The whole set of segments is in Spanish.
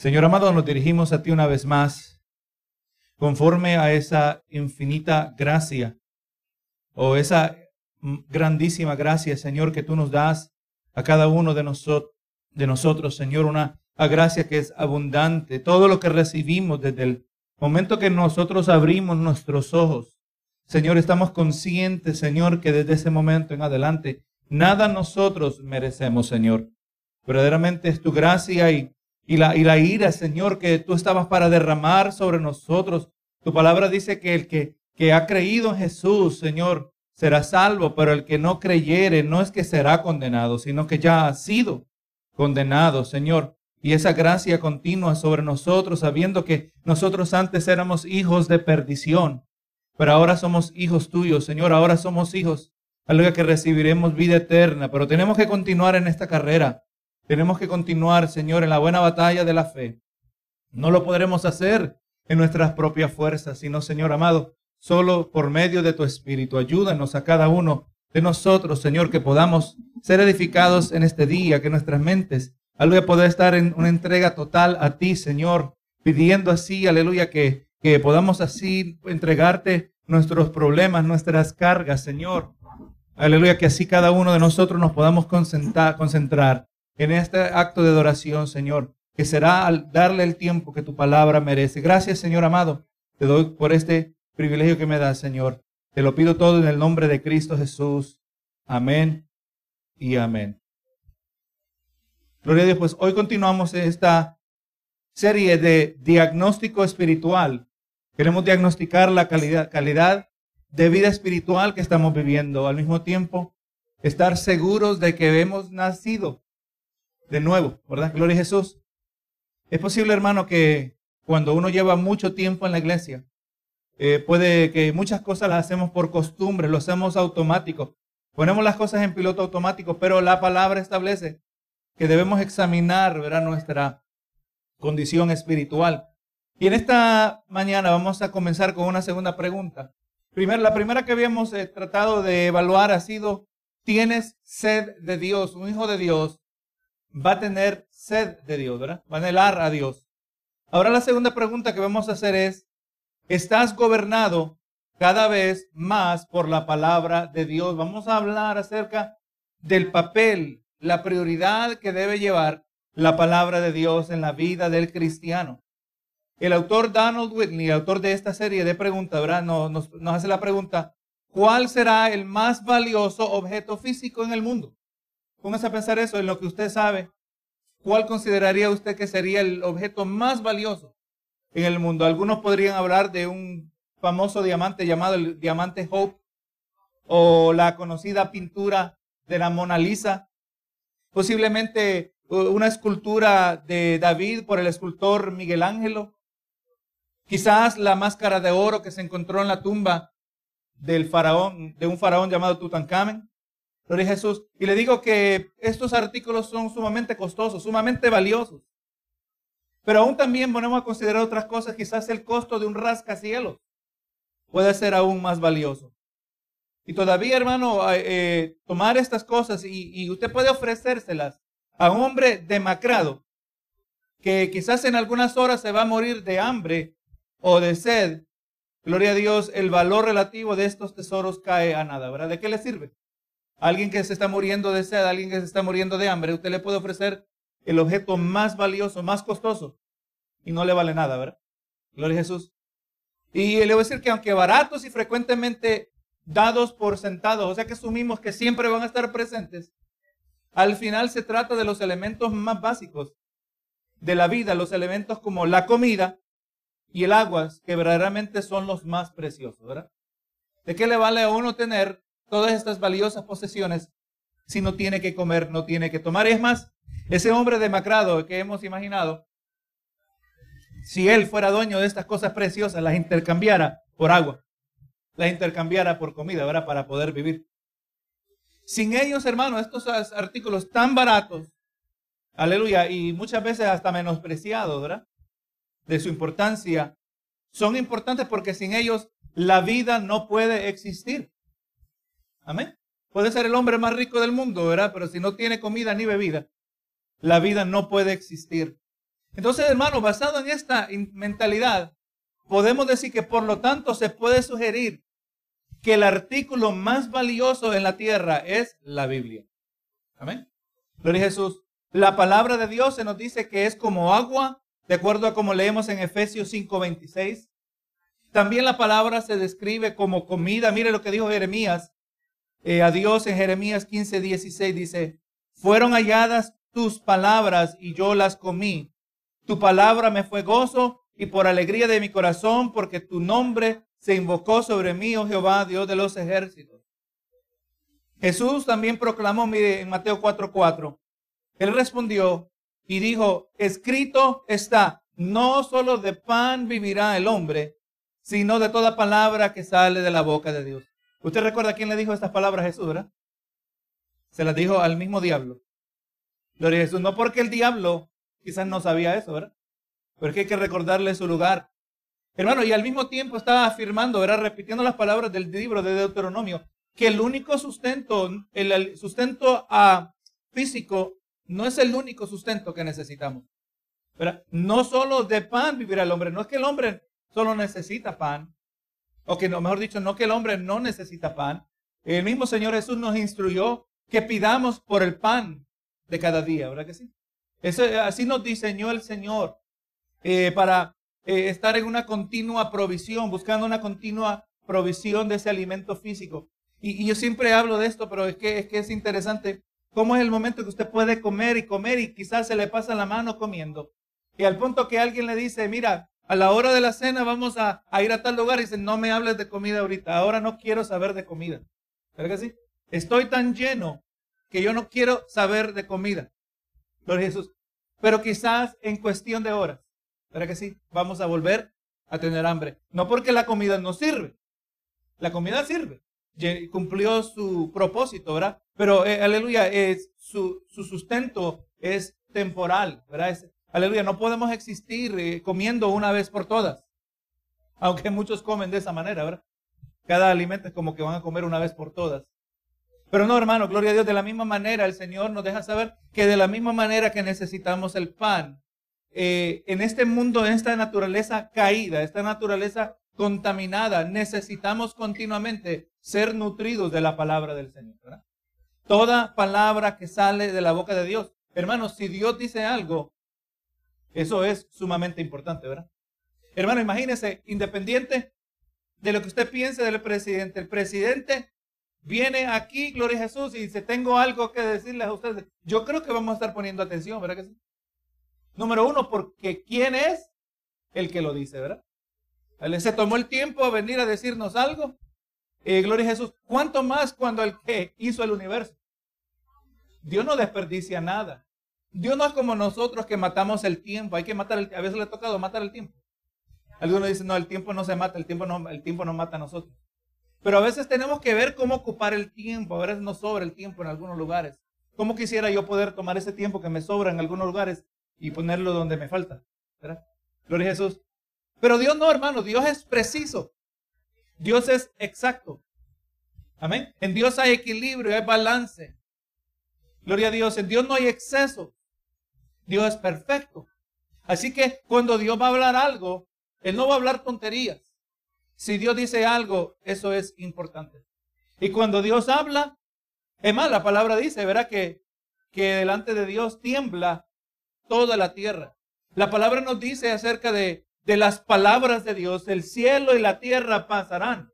Señor amado, nos dirigimos a ti una vez más, conforme a esa infinita gracia o esa grandísima gracia, Señor, que tú nos das a cada uno de, nosotros, de nosotros, Señor, una gracia que es abundante. Todo lo que recibimos desde el momento que nosotros abrimos nuestros ojos, Señor, estamos conscientes, Señor, que desde ese momento en adelante, nada nosotros merecemos, Señor. Verdaderamente es tu gracia y y la, ira, Señor, que tú estabas para derramar sobre nosotros. Tu palabra dice que el que, que ha creído en Jesús, Señor, será salvo, pero el que no creyere no es que será condenado, sino que ya ha sido condenado, Señor. Y esa gracia continua sobre nosotros, sabiendo que nosotros antes éramos hijos de perdición, pero ahora somos hijos tuyos, Señor, ahora somos hijos, algo que recibiremos vida eterna, pero tenemos que continuar en esta carrera. Tenemos que continuar, Señor, en la buena batalla de la fe. No lo podremos hacer en nuestras propias fuerzas, sino, Señor amado, solo por medio de tu Espíritu. Ayúdanos a cada uno de nosotros, Señor, que podamos ser edificados en este día, que nuestras mentes, aleluya, poder estar en una entrega total a ti, Señor, pidiendo así, aleluya, que, que podamos así entregarte nuestros problemas, nuestras cargas, Señor. Aleluya, que así cada uno de nosotros nos podamos concentrar, concentrar en este acto de adoración, Señor, que será al darle el tiempo que tu palabra merece. Gracias, Señor amado. Te doy por este privilegio que me das, Señor. Te lo pido todo en el nombre de Cristo Jesús. Amén y amén. Gloria a Dios. Pues hoy continuamos esta serie de diagnóstico espiritual. Queremos diagnosticar la calidad, calidad de vida espiritual que estamos viviendo. Al mismo tiempo, estar seguros de que hemos nacido de nuevo, ¿verdad? Gloria a Jesús. Es posible, hermano, que cuando uno lleva mucho tiempo en la iglesia, eh, puede que muchas cosas las hacemos por costumbre, lo hacemos automático. Ponemos las cosas en piloto automático, pero la palabra establece que debemos examinar ¿verdad? nuestra condición espiritual. Y en esta mañana vamos a comenzar con una segunda pregunta. Primero, la primera que habíamos eh, tratado de evaluar ha sido, ¿tienes sed de Dios? Un hijo de Dios va a tener sed de Dios, ¿verdad? Va a anhelar a Dios. Ahora la segunda pregunta que vamos a hacer es, ¿estás gobernado cada vez más por la palabra de Dios? Vamos a hablar acerca del papel, la prioridad que debe llevar la palabra de Dios en la vida del cristiano. El autor Donald Whitney, autor de esta serie de preguntas, ¿verdad? Nos, nos, nos hace la pregunta, ¿cuál será el más valioso objeto físico en el mundo? Póngase a pensar eso en lo que usted sabe. ¿Cuál consideraría usted que sería el objeto más valioso en el mundo? Algunos podrían hablar de un famoso diamante llamado el diamante Hope o la conocida pintura de la Mona Lisa. Posiblemente una escultura de David por el escultor Miguel Ángelo. Quizás la máscara de oro que se encontró en la tumba del faraón, de un faraón llamado Tutankamen. Gloria Jesús. Y le digo que estos artículos son sumamente costosos, sumamente valiosos. Pero aún también ponemos a considerar otras cosas. Quizás el costo de un rascacielos puede ser aún más valioso. Y todavía, hermano, eh, tomar estas cosas y, y usted puede ofrecérselas a un hombre demacrado que quizás en algunas horas se va a morir de hambre o de sed. Gloria a Dios, el valor relativo de estos tesoros cae a nada, ¿verdad? ¿De qué le sirve? Alguien que se está muriendo de sed, alguien que se está muriendo de hambre, usted le puede ofrecer el objeto más valioso, más costoso, y no le vale nada, ¿verdad? Gloria a Jesús. Y le voy a decir que aunque baratos y frecuentemente dados por sentados, o sea que asumimos que siempre van a estar presentes, al final se trata de los elementos más básicos de la vida, los elementos como la comida y el agua, que verdaderamente son los más preciosos, ¿verdad? ¿De qué le vale a uno tener todas estas valiosas posesiones si no tiene que comer, no tiene que tomar. es más, ese hombre demacrado que hemos imaginado, si él fuera dueño de estas cosas preciosas, las intercambiara por agua, las intercambiara por comida, ¿verdad? Para poder vivir. Sin ellos, hermano, estos artículos tan baratos, aleluya, y muchas veces hasta menospreciados, ¿verdad? De su importancia, son importantes porque sin ellos la vida no puede existir. Amén. Puede ser el hombre más rico del mundo, ¿verdad? Pero si no tiene comida ni bebida, la vida no puede existir. Entonces, hermano, basado en esta mentalidad, podemos decir que por lo tanto se puede sugerir que el artículo más valioso en la tierra es la Biblia. Amén. Gloria a Jesús. La palabra de Dios se nos dice que es como agua, de acuerdo a como leemos en Efesios 5:26. También la palabra se describe como comida. Mire lo que dijo Jeremías eh, a Dios en Jeremías 15:16. Dice, fueron halladas tus palabras y yo las comí. Tu palabra me fue gozo y por alegría de mi corazón, porque tu nombre se invocó sobre mí, oh Jehová, Dios de los ejércitos. Jesús también proclamó, mire, en Mateo 4:4, él respondió y dijo, escrito está, no solo de pan vivirá el hombre, sino de toda palabra que sale de la boca de Dios. ¿Usted recuerda quién le dijo estas palabras a Jesús, verdad? Se las dijo al mismo diablo. Gloria a Jesús, no porque el diablo quizás no sabía eso, ¿verdad? Pero que hay que recordarle su lugar. Hermano, y al mismo tiempo estaba afirmando, ¿verdad? Repitiendo las palabras del libro de Deuteronomio, que el único sustento, el sustento ah, físico, no es el único sustento que necesitamos. No solo de pan vivirá el hombre, no es que el hombre solo necesita pan, o que no, mejor dicho, no que el hombre no necesita pan. El mismo Señor Jesús nos instruyó que pidamos por el pan de cada día, ¿verdad que sí? así nos diseñó el Señor eh, para eh, estar en una continua provisión, buscando una continua provisión de ese alimento físico. Y, yo siempre hablo de esto, pero es que, es que es interesante cómo es el momento que usted puede comer y comer y quizás se le pasa la mano comiendo. Y al punto que alguien le dice, mira, a la hora de la cena vamos a, ir a tal lugar y dice, no me hables de comida ahorita, ahora no quiero saber de comida. ¿Verdad que sí? Estoy tan lleno que yo no quiero saber de comida. Gloria Jesús. Pero quizás en cuestión de horas, ¿verdad que sí? Vamos a volver a tener hambre. No porque la comida no sirve. La comida sirve cumplió su propósito, ¿verdad? Pero, eh, aleluya, es, su, su, sustento es temporal, ¿verdad? Aleluya, no podemos existir eh, comiendo una vez por todas. Aunque muchos comen de esa manera, ¿verdad? Cada alimento es como que van a comer una vez por todas. Pero no, hermano, gloria a Dios, de la misma manera el Señor nos deja saber que de la misma manera que necesitamos el pan, eh, en este mundo, en esta naturaleza caída, esta naturaleza contaminada, necesitamos continuamente ser nutridos de la palabra del Señor. Toda palabra que sale de la boca de Dios. Hermanos, si Dios dice algo, eso es sumamente importante, ¿verdad? Hermano, imagínese, independiente de lo que usted piense del presidente, el presidente viene aquí, gloria a Jesús, y dice, tengo algo que decirles a ustedes. Yo creo que vamos a estar poniendo atención, ¿verdad que sí? Número uno, porque ¿quién es el que lo dice, verdad? Se tomó el tiempo a venir a decirnos algo. Eh, gloria a Jesús. ¿Cuánto más cuando el que hizo el universo? Dios no desperdicia nada. Dios no es como nosotros que matamos el tiempo. Hay que matar el A veces le ha tocado matar el tiempo. Algunos dicen, no, el tiempo no se mata, el tiempo no, el tiempo no mata a nosotros. Pero a veces tenemos que ver cómo ocupar el tiempo. A veces nos sobra el tiempo en algunos lugares. ¿Cómo quisiera yo poder tomar ese tiempo que me sobra en algunos lugares y ponerlo donde me falta? Gloria a Jesús. Pero Dios no, hermano, Dios es preciso. Dios es exacto. Amén. En Dios hay equilibrio, hay balance. Gloria a Dios. En Dios no hay exceso. Dios es perfecto. Así que cuando Dios va a hablar algo, Él no va a hablar tonterías. Si Dios dice algo, eso es importante. Y cuando Dios habla, es más, la palabra dice, verá que, que delante de Dios tiembla toda la tierra. La palabra nos dice acerca de de las palabras de Dios, el cielo y la tierra pasarán,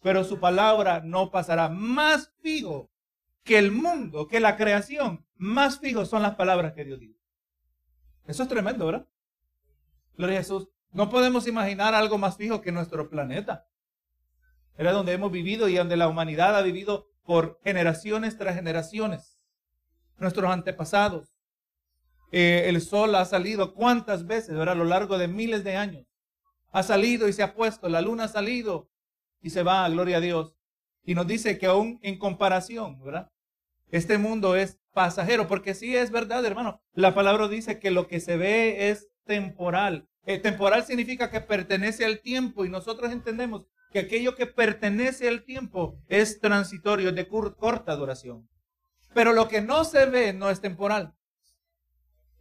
pero su palabra no pasará. Más fijo que el mundo, que la creación, más fijo son las palabras que Dios dice. Eso es tremendo, ¿verdad? Gloria a Jesús. No podemos imaginar algo más fijo que nuestro planeta. Era donde hemos vivido y donde la humanidad ha vivido por generaciones tras generaciones. Nuestros antepasados. Eh, el sol ha salido cuántas veces a lo largo de miles de años. Ha salido y se ha puesto, la luna ha salido y se va, gloria a Dios. Y nos dice que aún en comparación, ¿verdad? Este mundo es pasajero, porque sí es verdad, hermano. La palabra dice que lo que se ve es temporal. Eh, temporal significa que pertenece al tiempo y nosotros entendemos que aquello que pertenece al tiempo es transitorio, de corta duración. Pero lo que no se ve no es temporal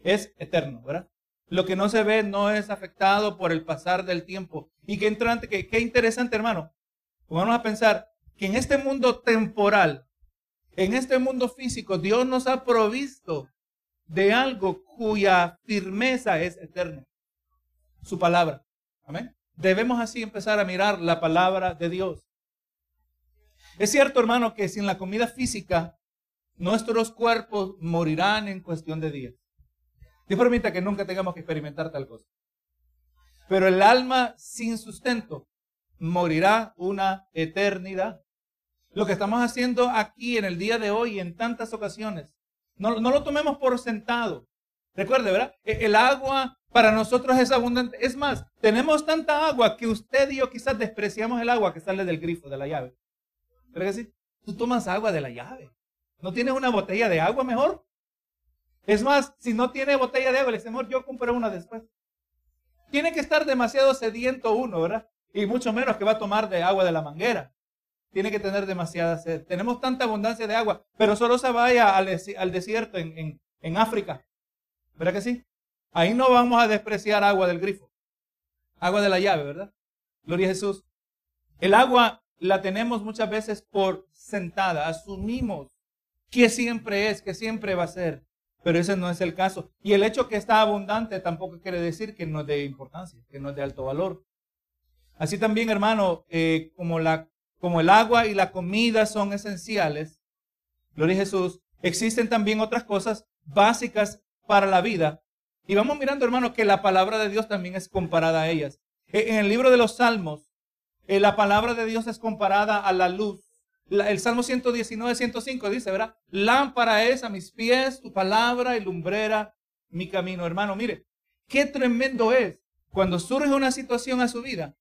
es eterno, ¿verdad? Lo que no se ve no es afectado por el pasar del tiempo. Y qué, entrante, interesante, hermano. Vamos a pensar que en este mundo temporal, en este mundo físico, Dios nos ha provisto de algo cuya firmeza es eterna. Su palabra. Amén. Debemos así empezar a mirar la palabra de Dios. Es cierto, hermano, que sin la comida física, nuestros cuerpos morirán en cuestión de días. Dios permita que nunca tengamos que experimentar tal cosa. Pero el alma sin sustento morirá una eternidad. Lo que estamos haciendo aquí en el día de hoy en tantas ocasiones, no, no lo tomemos por sentado. Recuerde, ¿verdad? E, el agua para nosotros es abundante. Es más, tenemos tanta agua que usted y yo quizás despreciamos el agua que sale del grifo, de la llave. ¿Pero que sí? Tú tomas agua de la llave. ¿No tienes una botella de agua mejor? Es más, si no tiene botella de agua, le dice, amor, yo compré una después. Tiene que estar demasiado sediento uno, ¿verdad? Y mucho menos que va a tomar de agua de la manguera. Tiene que tener demasiada sed. Tenemos tanta abundancia de agua, pero solo se vaya al, desierto en, en, África. ¿Verdad que sí? Ahí no vamos a despreciar agua del grifo. Agua de la llave, ¿verdad? Gloria a Jesús. El agua la tenemos muchas veces por sentada. Asumimos que siempre es, que siempre va a ser. Pero ese no es el caso. Y el hecho que está abundante tampoco quiere decir que no es de importancia, que no es de alto valor. Así también, hermano, eh, como, la, como el agua y la comida son esenciales, gloria a Jesús, existen también otras cosas básicas para la vida. Y vamos mirando, hermano, que la palabra de Dios también es comparada a ellas. E, en el libro de los Salmos, eh, la palabra de Dios es comparada a la luz el Salmo 119, 105 dice, ¿verdad? Lámpara es a mis pies tu palabra y lumbrera mi camino. Hermano, mire, qué tremendo es cuando surge una situación a su vida.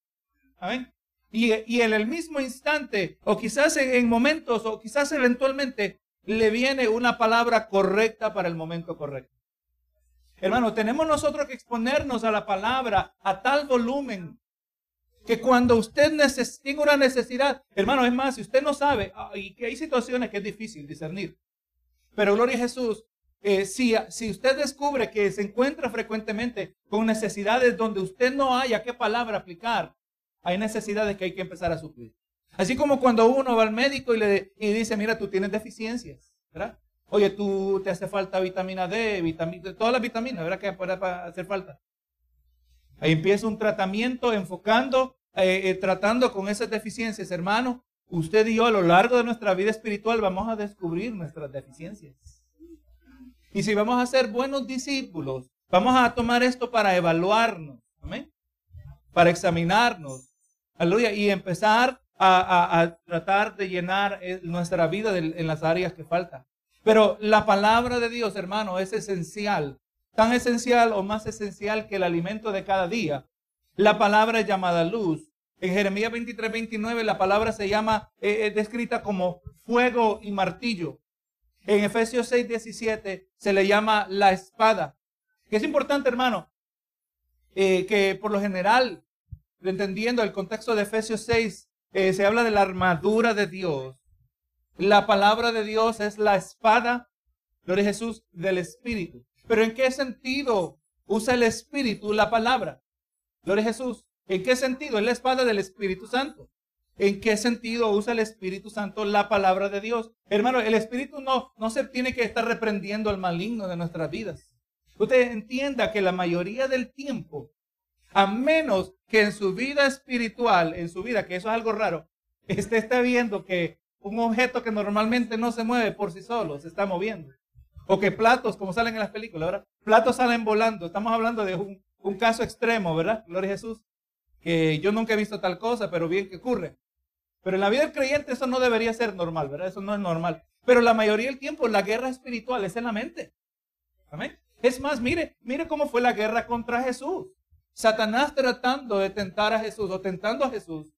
¿Amén? Y, en el mismo instante, o quizás en, en momentos, o quizás eventualmente, le viene una palabra correcta para el momento correcto. Hermano, tenemos nosotros que exponernos a la palabra a tal volumen que cuando usted tiene una necesidad, hermano, es más, si usted no sabe, ah, y que hay situaciones que es difícil discernir, pero gloria a Jesús, eh, si, si usted descubre que se encuentra frecuentemente con necesidades donde usted no haya qué palabra aplicar, hay necesidades que hay que empezar a suplir. Así como cuando uno va al médico y le y dice, mira, tú tienes deficiencias, ¿verdad? Oye, tú te hace falta vitamina D, vitamina, todas las vitaminas, ¿verdad? Que puede hacer falta. Ahí empieza un tratamiento enfocando eh, eh, tratando con esas deficiencias, hermano, usted y yo a lo largo de nuestra vida espiritual vamos a descubrir nuestras deficiencias. Y si vamos a ser buenos discípulos, vamos a tomar esto para evaluarnos, ¿amén? Para examinarnos, aleluya, y empezar a, tratar de llenar eh, nuestra vida en las áreas que faltan. Pero la palabra de Dios, hermano, es esencial, tan esencial o más esencial que el alimento de cada día, la palabra es llamada luz. En Jeremías 23, 29 la palabra se llama, eh, es descrita como fuego y martillo. En Efesios 6, 17 se le llama la espada. Que es importante, hermano, eh, que por lo general, entendiendo el contexto de Efesios 6, eh, se habla de la armadura de Dios. La palabra de Dios es la espada, gloria a Jesús, del Espíritu. Pero ¿en qué sentido usa el Espíritu la palabra? Gloria a Jesús. ¿En qué sentido? Es la espada del Espíritu Santo. ¿En qué sentido usa el Espíritu Santo la palabra de Dios? Hermano, el Espíritu no, no se tiene que estar reprendiendo al maligno de nuestras vidas. Usted entienda que la mayoría del tiempo, a menos que en su vida espiritual, en su vida, que eso es algo raro, usted está viendo que un objeto que normalmente no se mueve por sí solo se está moviendo. O que platos, como salen en las películas, ¿verdad? Platos salen volando. Estamos hablando de un, un caso extremo, ¿verdad? Gloria a Jesús. Que yo nunca he visto tal cosa, pero bien que ocurre. Pero en la vida del creyente eso no debería ser normal, ¿verdad? Eso no es normal. Pero la mayoría del tiempo la guerra espiritual es en la mente. Amén. Es más, mire, mire cómo fue la guerra contra Jesús. Satanás tratando de tentar a Jesús o tentando a Jesús.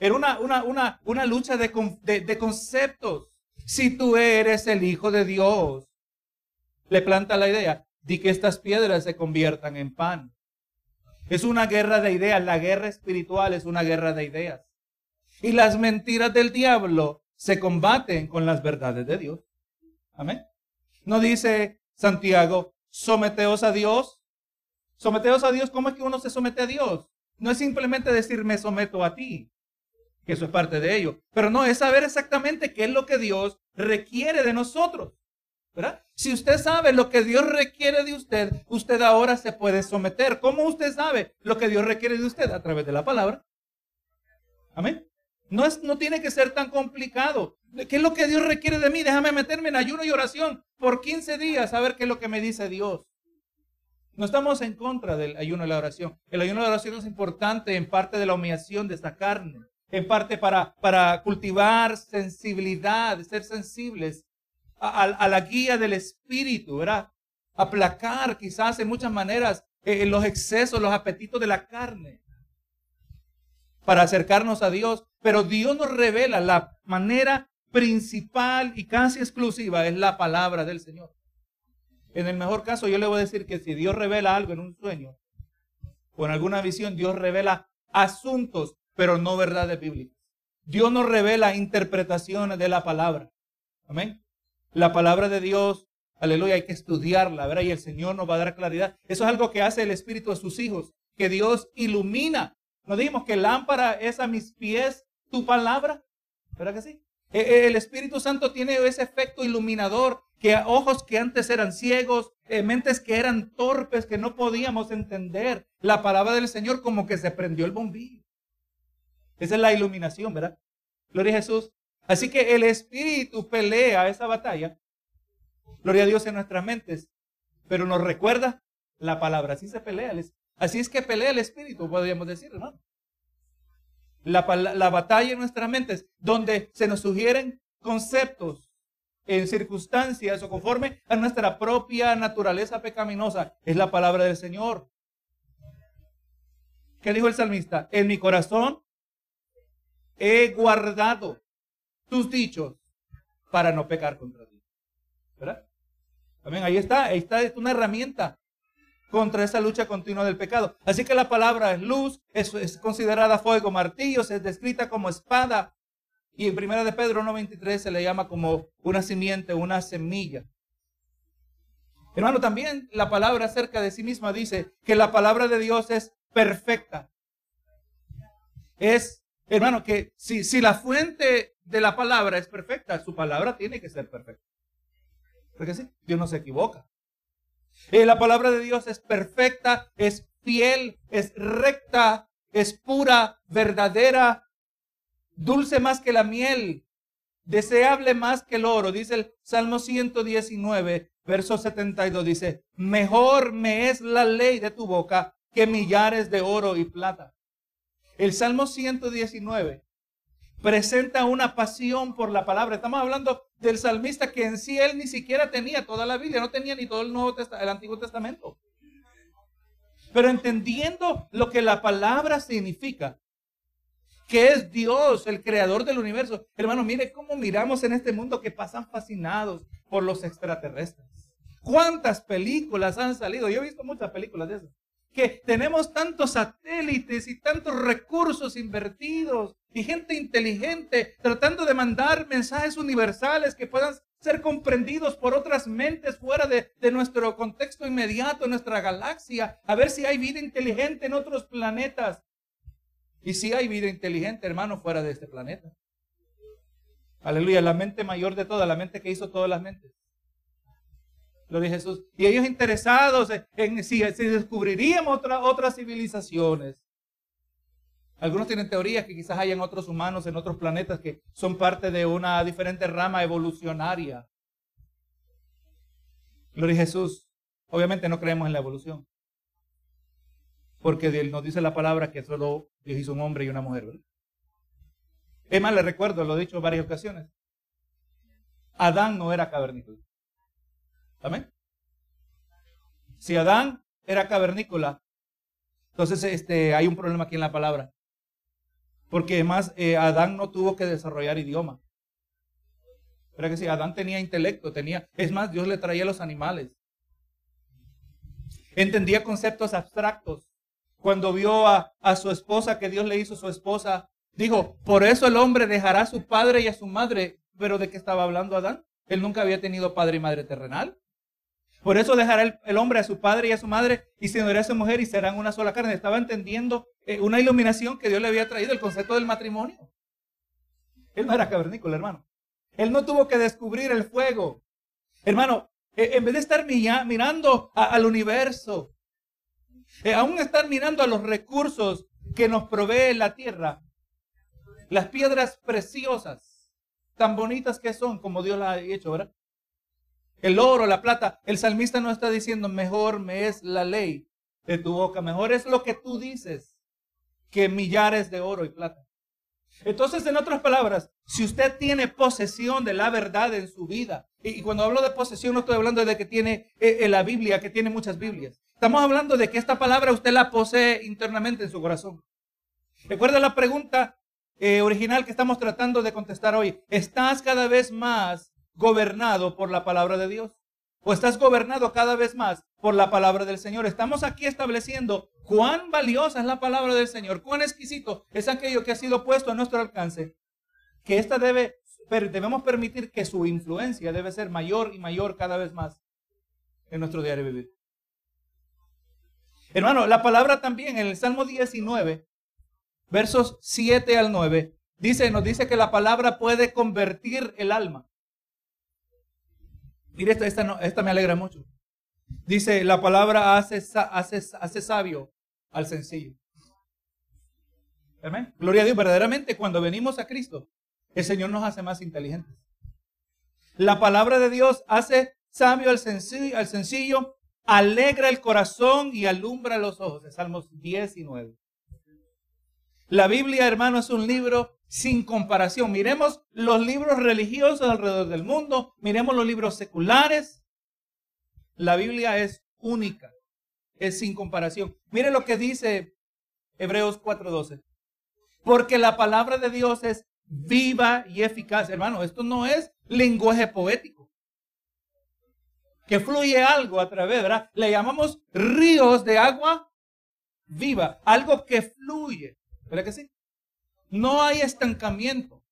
Era una, una, una, una lucha de, de, de conceptos. Si tú eres el Hijo de Dios, le planta la idea, di que estas piedras se conviertan en pan. Es una guerra de ideas, la guerra espiritual es una guerra de ideas. Y las mentiras del diablo se combaten con las verdades de Dios. Amén. No dice Santiago, someteos a Dios Someteos a Dios, ¿cómo es que uno se somete a Dios? No es simplemente decir me someto a ti, que eso es parte de ello, pero no, es saber exactamente qué es lo que Dios requiere de nosotros. Si usted sabe lo que Dios requiere de usted, usted ahora se puede someter. ¿Cómo usted sabe lo que Dios requiere de usted? A través de la palabra. Amén. No, es, no tiene que ser tan complicado. ¿Qué es lo que Dios requiere de mí? Déjame meterme en ayuno y oración por 15 días a ver qué es lo que me dice Dios. No estamos en contra del ayuno y la oración. El ayuno y la oración es importante en parte de la humillación de esta carne, en parte para, para cultivar sensibilidad, ser sensibles a, la guía del Espíritu, ¿verdad? Aplacar quizás en muchas maneras eh, los excesos, los apetitos de la carne para acercarnos a Dios. Pero Dios nos revela la manera principal y casi exclusiva es la palabra del Señor. En el mejor caso, yo le voy a decir que si Dios revela algo en un sueño o en alguna visión, Dios revela asuntos, pero no verdades bíblicas. Dios nos revela interpretaciones de la palabra. Amén. La palabra de Dios, aleluya, hay que estudiarla, ¿verdad? Y el Señor nos va a dar claridad. Eso es algo que hace el Espíritu a sus hijos, que Dios ilumina. No dijimos que lámpara es a mis pies tu palabra, ¿verdad que sí? E, e, el Espíritu Santo tiene ese efecto iluminador que ojos que antes eran ciegos, eh, mentes que eran torpes, que no podíamos entender la palabra del Señor, como que se prendió el bombillo. Esa es la iluminación, ¿verdad? Gloria a Jesús. Así que el Espíritu pelea esa batalla. Gloria a Dios en nuestras mentes. Pero nos recuerda la palabra. Así se pelea. Así es que pelea el Espíritu, podríamos decir, ¿no? La, la batalla en nuestras mentes, donde se nos sugieren conceptos en circunstancias o conforme a nuestra propia naturaleza pecaminosa, es la palabra del Señor. ¿Qué dijo el salmista? En mi corazón he guardado tus dichos para no pecar contra ti. ¿Verdad? También ahí está, ahí está es una herramienta contra esa lucha continua del pecado. Así que la palabra es luz, es, considerada fuego, martillo, es descrita como espada. Y en primera de Pedro 1.23 se le llama como una simiente, una semilla. Hermano, también la palabra acerca de sí misma dice que la palabra de Dios es perfecta. Es, hermano, que si, si la fuente de la palabra es perfecta, su palabra tiene que ser perfecta. Porque sí, Dios no se equivoca. Eh, la palabra de Dios es perfecta, es fiel, es recta, es pura, verdadera, dulce más que la miel, deseable más que el oro. Dice el Salmo 119, verso 72, dice, mejor me es la ley de tu boca que millares de oro y plata. El Salmo 119 presenta una pasión por la palabra. Estamos hablando del salmista que en sí él ni siquiera tenía toda la Biblia, no tenía ni todo el, Nuevo el Antiguo Testamento. Pero entendiendo lo que la palabra significa, que es Dios, el creador del universo. Hermano, mire cómo miramos en este mundo que pasan fascinados por los extraterrestres. ¿Cuántas películas han salido? Yo he visto muchas películas de esas que tenemos tantos satélites y tantos recursos invertidos y gente inteligente tratando de mandar mensajes universales que puedan ser comprendidos por otras mentes fuera de, nuestro contexto inmediato, nuestra galaxia, a ver si hay vida inteligente en otros planetas. Y si hay vida inteligente, hermano, fuera de este planeta. Aleluya, la mente mayor de todas, la mente que hizo todas las mentes. Gloria a Jesús. Y ellos interesados en, si, descubriríamos otras civilizaciones. Algunos tienen teorías que quizás hayan otros humanos en otros planetas que son parte de una diferente rama evolucionaria. Gloria a Jesús. Obviamente no creemos en la evolución. Porque nos dice la palabra que solo Dios hizo un hombre y una mujer. Es más, le recuerdo, lo he dicho en varias ocasiones. Adán no era cavernícola. Amén. Si Adán era cavernícola, entonces este, hay un problema aquí en la palabra. Porque además eh, Adán no tuvo que desarrollar idioma. Pero que sí, Adán tenía intelecto, tenía, es más, Dios le traía los animales. Entendía conceptos abstractos. Cuando vio a, a su esposa, que Dios le hizo su esposa, dijo, por eso el hombre dejará a su padre y a su madre. Pero ¿de qué estaba hablando Adán? Él nunca había tenido padre y madre terrenal. Por eso dejará el, hombre a su padre y a su madre y se unirá a su mujer y serán una sola carne. Estaba entendiendo eh, una iluminación que Dios le había traído, el concepto del matrimonio. Él no era cavernícola, hermano. Él no tuvo que descubrir el fuego. Hermano, eh, en vez de estar mirando al universo, eh, aún estar mirando a los recursos que nos provee la tierra, las piedras preciosas, tan bonitas que son como Dios las ha hecho, ¿verdad? El oro, la plata. El salmista no está diciendo, mejor me es la ley de tu boca, mejor es lo que tú dices que millares de oro y plata. Entonces, en otras palabras, si usted tiene posesión de la verdad en su vida, y, cuando hablo de posesión no estoy hablando de que tiene eh, la Biblia, que tiene muchas Biblias. Estamos hablando de que esta palabra usted la posee internamente en su corazón. Recuerda la pregunta eh, original que estamos tratando de contestar hoy. ¿Estás cada vez más gobernado por la palabra de Dios? ¿O estás gobernado cada vez más por la palabra del Señor? Estamos aquí estableciendo cuán valiosa es la palabra del Señor, cuán exquisito es aquello que ha sido puesto a nuestro alcance, que esta debe, debemos permitir que su influencia debe ser mayor y mayor cada vez más en nuestro diario vivir. Hermano, la palabra también en el Salmo 19, versos 7 al 9, dice, nos dice que la palabra puede convertir el alma. Mire, esta, esta, me alegra mucho. Dice, la palabra hace, sabio al sencillo. Amén. Gloria a Dios. Verdaderamente, cuando venimos a Cristo, el Señor nos hace más inteligentes. La palabra de Dios hace sabio al sencillo, al sencillo alegra el corazón y alumbra los ojos. Salmos 19. La Biblia, hermano, es un libro sin comparación. Miremos los libros religiosos alrededor del mundo, miremos los libros seculares. La Biblia es única, es sin comparación. Mire lo que dice Hebreos 4:12. Porque la palabra de Dios es viva y eficaz. Hermano, esto no es lenguaje poético. Que fluye algo a través, ¿verdad? Le llamamos ríos de agua viva, algo que fluye. ¿Verdad que sí? No hay estancamiento.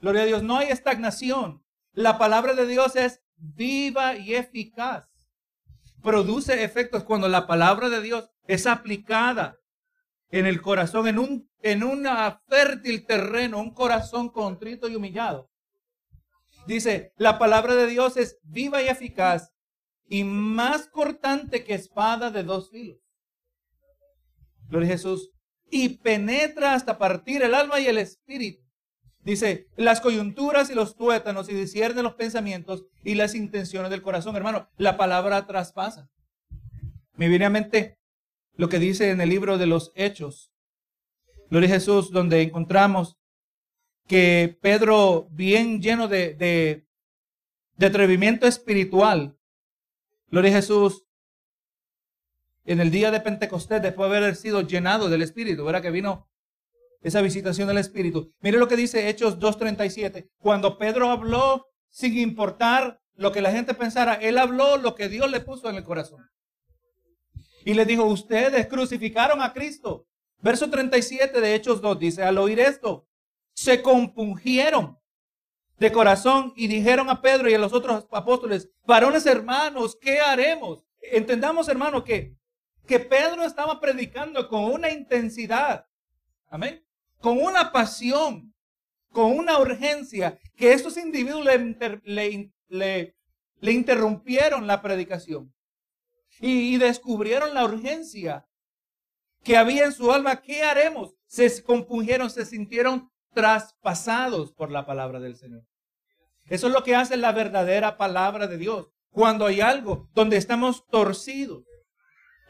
Gloria a Dios, no hay estagnación. La palabra de Dios es viva y eficaz. Produce efectos cuando la palabra de Dios es aplicada en el corazón, en un en un fértil terreno, un corazón contrito y humillado. Dice, la palabra de Dios es viva y eficaz y más cortante que espada de dos filos. Gloria a Jesús y penetra hasta partir el alma y el espíritu. Dice, las coyunturas y los tuétanos y discierne los pensamientos y las intenciones del corazón. Hermano, la palabra traspasa. Me viene a mente lo que dice en el libro de los Hechos. Gloria Jesús, donde encontramos que Pedro, bien lleno de, de, de atrevimiento espiritual, Gloria Jesús, en el día de Pentecostés, después de haber sido llenado del Espíritu, ¿verdad? Que vino esa visitación del Espíritu. Mire lo que dice Hechos 2.37. Cuando Pedro habló, sin importar lo que la gente pensara, él habló lo que Dios le puso en el corazón. Y le dijo, ustedes crucificaron a Cristo. Verso 37 de Hechos 2 dice, al oír esto, se compungieron de corazón y dijeron a Pedro y a los otros apóstoles, varones hermanos, ¿qué haremos? Entendamos, hermano, que que Pedro estaba predicando con una intensidad, amén, con una pasión, con una urgencia, que estos individuos le, interrumpieron la predicación y, y descubrieron la urgencia que había en su alma. ¿Qué haremos? Se compungieron, se sintieron traspasados por la palabra del Señor. Eso es lo que hace la verdadera palabra de Dios. Cuando hay algo donde estamos torcidos,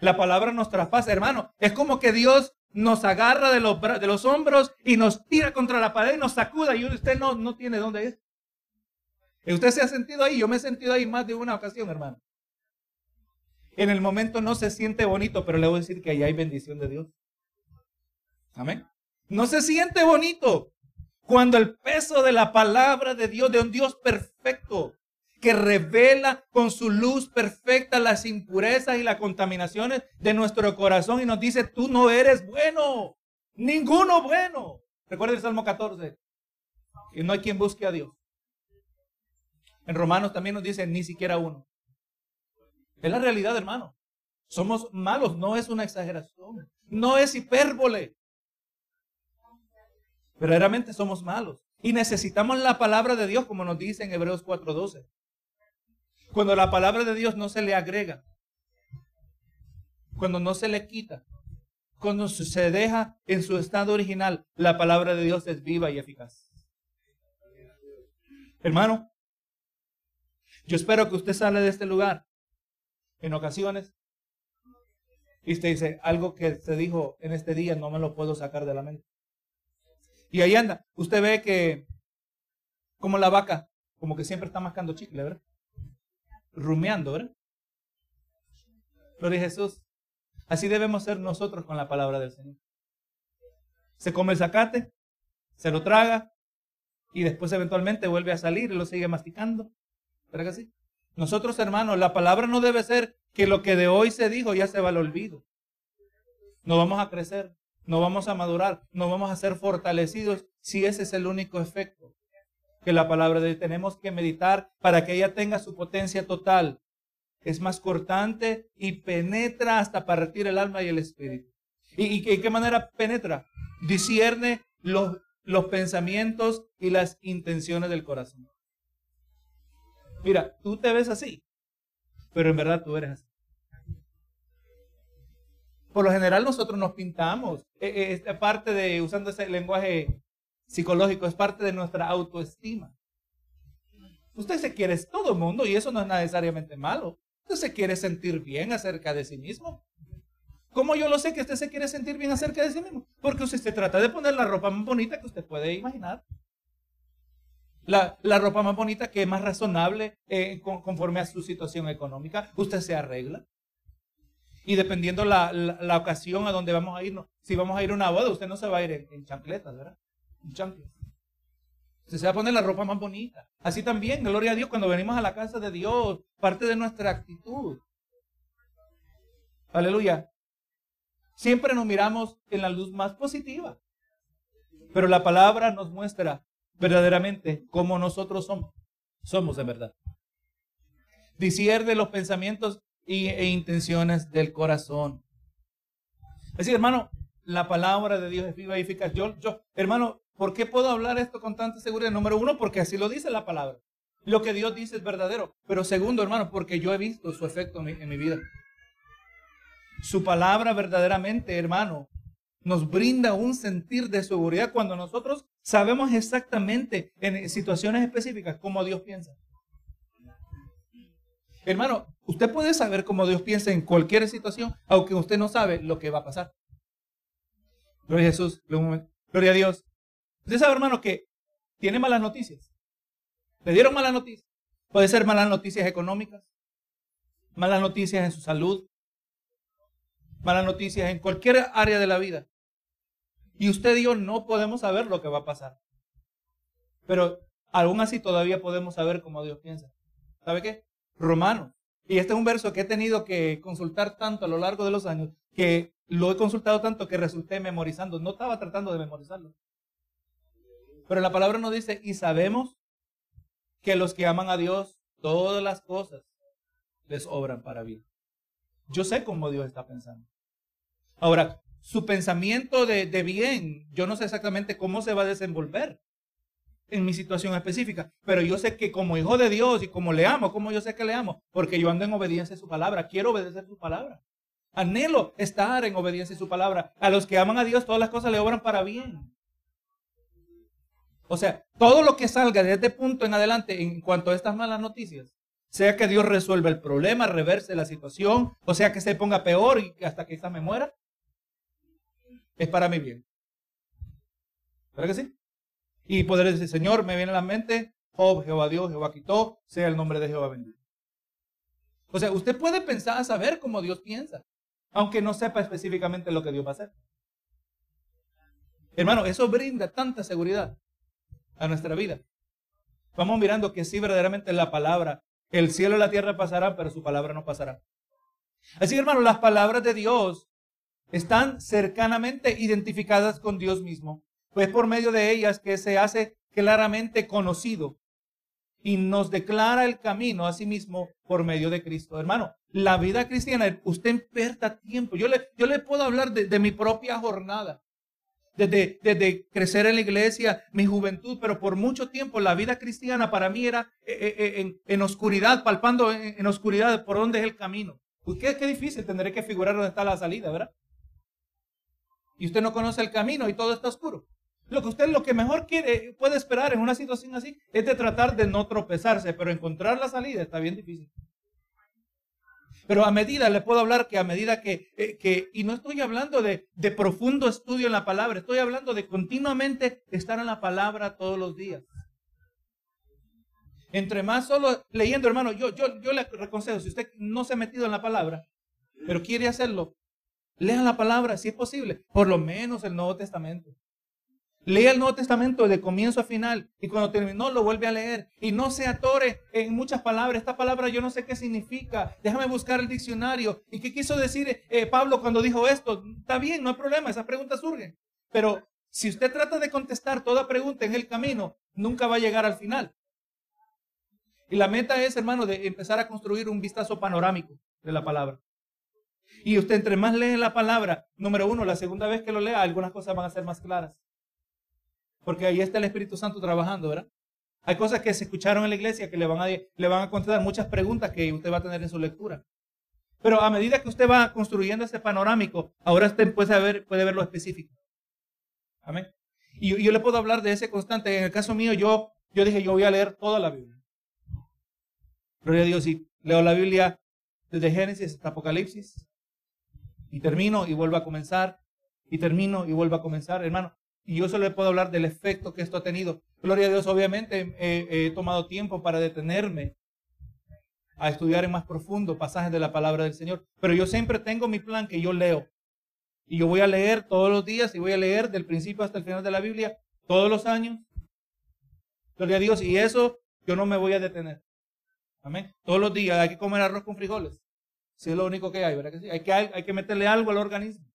la palabra nos traspasa, hermano. Es como que Dios nos agarra de los, de los hombros y nos tira contra la pared y nos sacuda y usted no, no tiene dónde ir. Usted se ha sentido ahí, yo me he sentido ahí más de una ocasión, hermano. En el momento no se siente bonito, pero le voy a decir que ahí hay bendición de Dios. Amén. No se siente bonito cuando el peso de la palabra de Dios, de un Dios perfecto, que revela con su luz perfecta las impurezas y las contaminaciones de nuestro corazón y nos dice, tú no eres bueno, ninguno bueno. Recuerda el Salmo 14, que no hay quien busque a Dios. En Romanos también nos dice, ni siquiera uno. Es la realidad, hermano. Somos malos, no es una exageración, no es hipérbole. Verdaderamente somos malos. Y necesitamos la palabra de Dios, como nos dice en Hebreos 4:12. Cuando la palabra de Dios no se le agrega, cuando no se le quita, cuando se deja en su estado original, la palabra de Dios es viva y eficaz. Hermano, yo espero que usted sale de este lugar en ocasiones y usted dice, algo que se dijo en este día no me lo puedo sacar de la mente. Y ahí anda. Usted ve que, como la vaca, como que siempre está mascando chicle, ¿verdad? Rumeando, ¿verdad? Gloria a Jesús. Así debemos ser nosotros con la palabra del Señor. Se come el zacate, se lo traga y después eventualmente vuelve a salir y lo sigue masticando. ¿Verdad que sí? Nosotros, hermanos, la palabra no debe ser que lo que de hoy se dijo ya se va al olvido. No vamos a crecer, no vamos a madurar, no vamos a ser fortalecidos si ese es el único efecto que la palabra de tenemos que meditar para que ella tenga su potencia total. Es más cortante y penetra hasta partir el alma y el espíritu. ¿Y, y qué manera penetra? Discierne los, los pensamientos y las intenciones del corazón. Mira, tú te ves así, pero en verdad tú eres así. Por lo general nosotros nos pintamos. E, e, esta parte de, usando ese lenguaje psicológico, es parte de nuestra autoestima. Usted se quiere todo el mundo y eso no es necesariamente malo. Usted se quiere sentir bien acerca de sí mismo. ¿Cómo yo lo sé que usted se quiere sentir bien acerca de sí mismo? Porque usted se trata de poner la ropa más bonita que usted puede imaginar. La, ropa más bonita que es más razonable eh, conforme a su situación económica. Usted se arregla. Y dependiendo la, la, ocasión a donde vamos a ir, si vamos a ir a una boda, usted no se va a ir en, chancletas, ¿verdad? Chancletas. Usted se va a poner la ropa más bonita. Así también, gloria a Dios, cuando venimos a la casa de Dios, parte de nuestra actitud. Aleluya. Siempre nos miramos en la luz más positiva. Pero la palabra nos muestra verdaderamente cómo nosotros somos. Somos de verdad. Disierde los pensamientos e intenciones del corazón. Decir, hermano, la palabra de Dios es viva y eficaz. Yo, yo, hermano, ¿por qué puedo hablar esto con tanta seguridad? Número uno, porque así lo dice la palabra. Lo que Dios dice es verdadero. Pero segundo, hermano, porque yo he visto su efecto en mi, vida. Su palabra verdaderamente, hermano, nos brinda un sentir de seguridad cuando nosotros sabemos exactamente en situaciones específicas cómo Dios piensa. Hermano, usted puede saber cómo Dios piensa en cualquier situación, aunque usted no sabe lo que va a pasar. Gloria a Jesús, gloria a Dios. Usted sabe, hermano, que tiene malas noticias. Le dieron malas noticias. Puede ser malas noticias económicas, malas noticias en su salud, malas noticias en cualquier área de la vida. Y usted y yo no podemos saber lo que va a pasar. Pero aún así todavía podemos saber cómo Dios piensa. ¿Sabe qué? Romano. Y este es un verso que he tenido que consultar tanto a lo largo de los años que lo he consultado tanto que resulté memorizando. No estaba tratando de memorizarlo. Pero la palabra nos dice, y sabemos que los que aman a Dios, todas las cosas les obran para bien. Yo sé cómo Dios está pensando. Ahora, su pensamiento de, de bien, yo no sé exactamente cómo se va a desenvolver en mi situación específica, pero yo sé que como hijo de Dios y como le amo, como yo sé que le amo, porque yo ando en obediencia a su palabra, quiero obedecer su palabra. Anhelo estar en obediencia a su palabra. A los que aman a Dios, todas las cosas le obran para bien. O sea, todo lo que salga de este punto en adelante en cuanto a estas malas noticias, sea que Dios resuelva el problema, reverse la situación, o sea que se ponga peor y hasta que esta me muera, es para mi bien. ¿Verdad que sí? y poder decir, Señor, me viene a la mente, Job, Jehová Dios, Jehová quitó, sea el nombre de Jehová bendito. O sea, usted puede pensar, saber cómo Dios piensa, aunque no sepa específicamente lo que Dios va a hacer. Hermano, eso brinda tanta seguridad a nuestra vida. Vamos mirando que sí, verdaderamente la palabra, el cielo y la tierra pasarán, pero su palabra no pasará. Así que, hermano, las palabras de Dios están cercanamente identificadas con Dios mismo. Pues por medio de ellas que se hace claramente conocido y nos declara el camino a sí mismo por medio de Cristo. Hermano, la vida cristiana, usted inverta tiempo. Yo le, yo le puedo hablar de, mi propia jornada, desde, crecer en la iglesia, mi juventud, pero por mucho tiempo la vida cristiana para mí era eh, eh, eh, en, oscuridad, palpando en, oscuridad por dónde es el camino. Pues qué, qué difícil, tendré que figurar dónde está la salida, ¿verdad? Y usted no conoce el camino y todo está oscuro. Lo que usted lo que mejor quiere, puede esperar en una situación así es de tratar de no tropezarse, pero encontrar la salida está bien difícil. Pero a medida, le puedo hablar que a medida que, eh, que y no estoy hablando de, de profundo estudio en la palabra, estoy hablando de continuamente estar en la palabra todos los días. Entre más solo leyendo, hermano, yo, yo, yo le aconsejo, si usted no se ha metido en la palabra, pero quiere hacerlo, lea la palabra si es posible, por lo menos el Nuevo Testamento. Lea el Nuevo Testamento de comienzo a final y cuando terminó lo vuelve a leer y no se atore en muchas palabras. Esta palabra yo no sé qué significa. Déjame buscar el diccionario. ¿Y qué quiso decir eh, Pablo cuando dijo esto? Está bien, no hay problema, esa pregunta surge. Pero si usted trata de contestar toda pregunta en el camino, nunca va a llegar al final. Y la meta es, hermano, de empezar a construir un vistazo panorámico de la palabra. Y usted entre más lee la palabra, número uno, la segunda vez que lo lea, algunas cosas van a ser más claras. Porque ahí está el Espíritu Santo trabajando, ¿verdad? Hay cosas que se escucharon en la iglesia que le van a, le van a contestar muchas preguntas que usted va a tener en su lectura. Pero a medida que usted va construyendo ese panorámico, ahora usted puede ver, puede ver lo específico. Amén. Y yo, le puedo hablar de ese constante. En el caso mío, yo, yo dije, yo voy a leer toda la Biblia. Gloria a Dios, y leo la Biblia desde Génesis hasta Apocalipsis. Y termino y vuelvo a comenzar. Y termino y vuelvo a comenzar. Hermano, y yo solo le puedo hablar del efecto que esto ha tenido. Gloria a Dios, obviamente he tomado tiempo para detenerme a estudiar en más profundo pasajes de la palabra del Señor. Pero yo siempre tengo mi plan que yo leo. Y yo voy a leer todos los días y voy a leer del principio hasta el final de la Biblia todos los años. Gloria a Dios. Y eso yo no me voy a detener. Amén. Todos los días hay que comer arroz con frijoles. Si es lo único que hay, ¿verdad que sí? Hay que, hay que meterle algo al organismo.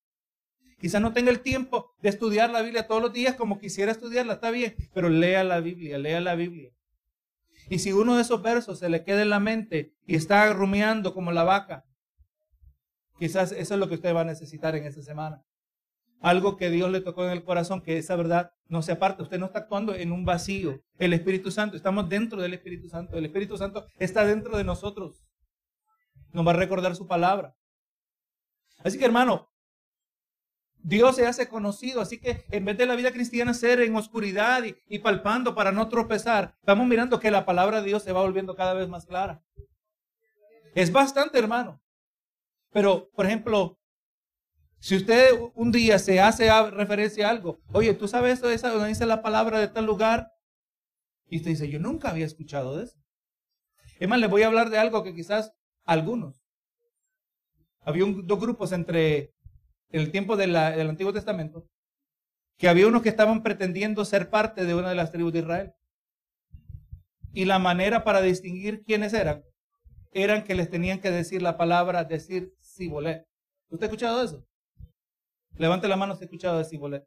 Quizás no tenga el tiempo de estudiar la Biblia todos los días como quisiera estudiarla, está bien, pero lea la Biblia, lea la Biblia. Y si uno de esos versos se le queda en la mente y está rumiando como la vaca, quizás eso es lo que usted va a necesitar en esta semana. Algo que Dios le tocó en el corazón, que esa verdad no se aparta. Usted no está actuando en un vacío. El Espíritu Santo, estamos dentro del Espíritu Santo. El Espíritu Santo está dentro de nosotros. Nos va a recordar su palabra. Así que hermano, Dios se hace conocido, así que en vez de la vida cristiana ser en oscuridad y, palpando para no tropezar, estamos mirando que la palabra de Dios se va volviendo cada vez más clara. Es bastante, hermano. Pero, por ejemplo, si usted un día se hace referencia a algo, oye, ¿tú sabes eso? Esa donde dice la palabra de tal lugar. Y usted dice, yo nunca había escuchado de eso. Es más, le voy a hablar de algo que quizás algunos. Había dos grupos entre en el tiempo del Antiguo Testamento, que había unos que estaban pretendiendo ser parte de una de las tribus de Israel. Y la manera para distinguir quiénes eran, eran que les tenían que decir la palabra, decir Sibolet. ¿Usted ha escuchado eso? Levante la mano si ha escuchado de Sibolet.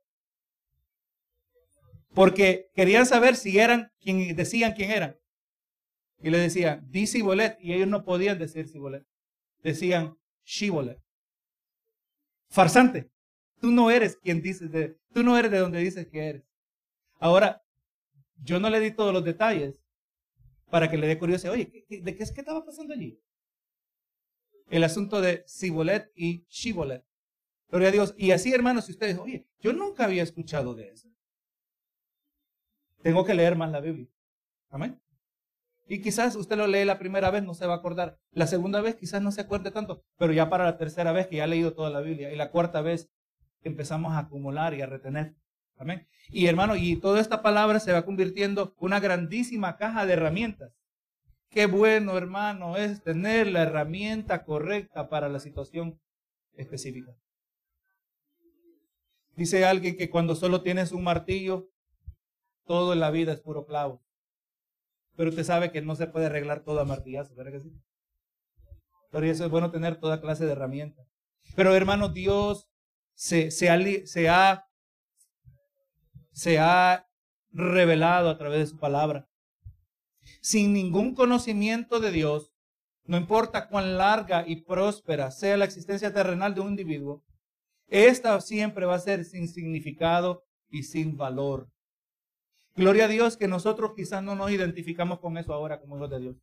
Porque querían saber si eran quien decían quién eran. Y le decían, di Sibolet, y ellos no podían decir Sibolet. Decían Shibolet farsante. Tú no eres quien dices de, tú no eres de donde dices que eres. Ahora, yo no le di todos los detalles para que le dé curiosidad. Oye, ¿de qué es que estaba pasando allí? El asunto de Sibolet y Shibolet. Gloria a Dios. Y así, hermanos, si ustedes, oye, yo nunca había escuchado de eso. Tengo que leer más la Biblia. Amén. Y quizás usted lo lee la primera vez, no se va a acordar. La segunda vez quizás no se acuerde tanto, pero ya para la tercera vez que ya ha leído toda la Biblia. Y la cuarta vez empezamos a acumular y a retener. Amén. Y hermano, y toda esta palabra se va convirtiendo una grandísima caja de herramientas. Qué bueno, hermano, es tener la herramienta correcta para la situación específica. Dice alguien que cuando solo tienes un martillo, todo en la vida es puro clavo. Pero usted sabe que no se puede arreglar todo a martillazo, ¿verdad que sí? Pero eso es bueno tener toda clase de herramientas. Pero hermano, Dios se, se, ha, se, ha, revelado a través de su palabra. sin ningún conocimiento de Dios, no importa cuán larga y próspera sea la existencia terrenal de un individuo, esta siempre va a ser sin significado y sin valor. Gloria a Dios que nosotros quizás no nos identificamos con eso ahora como hijos de Dios.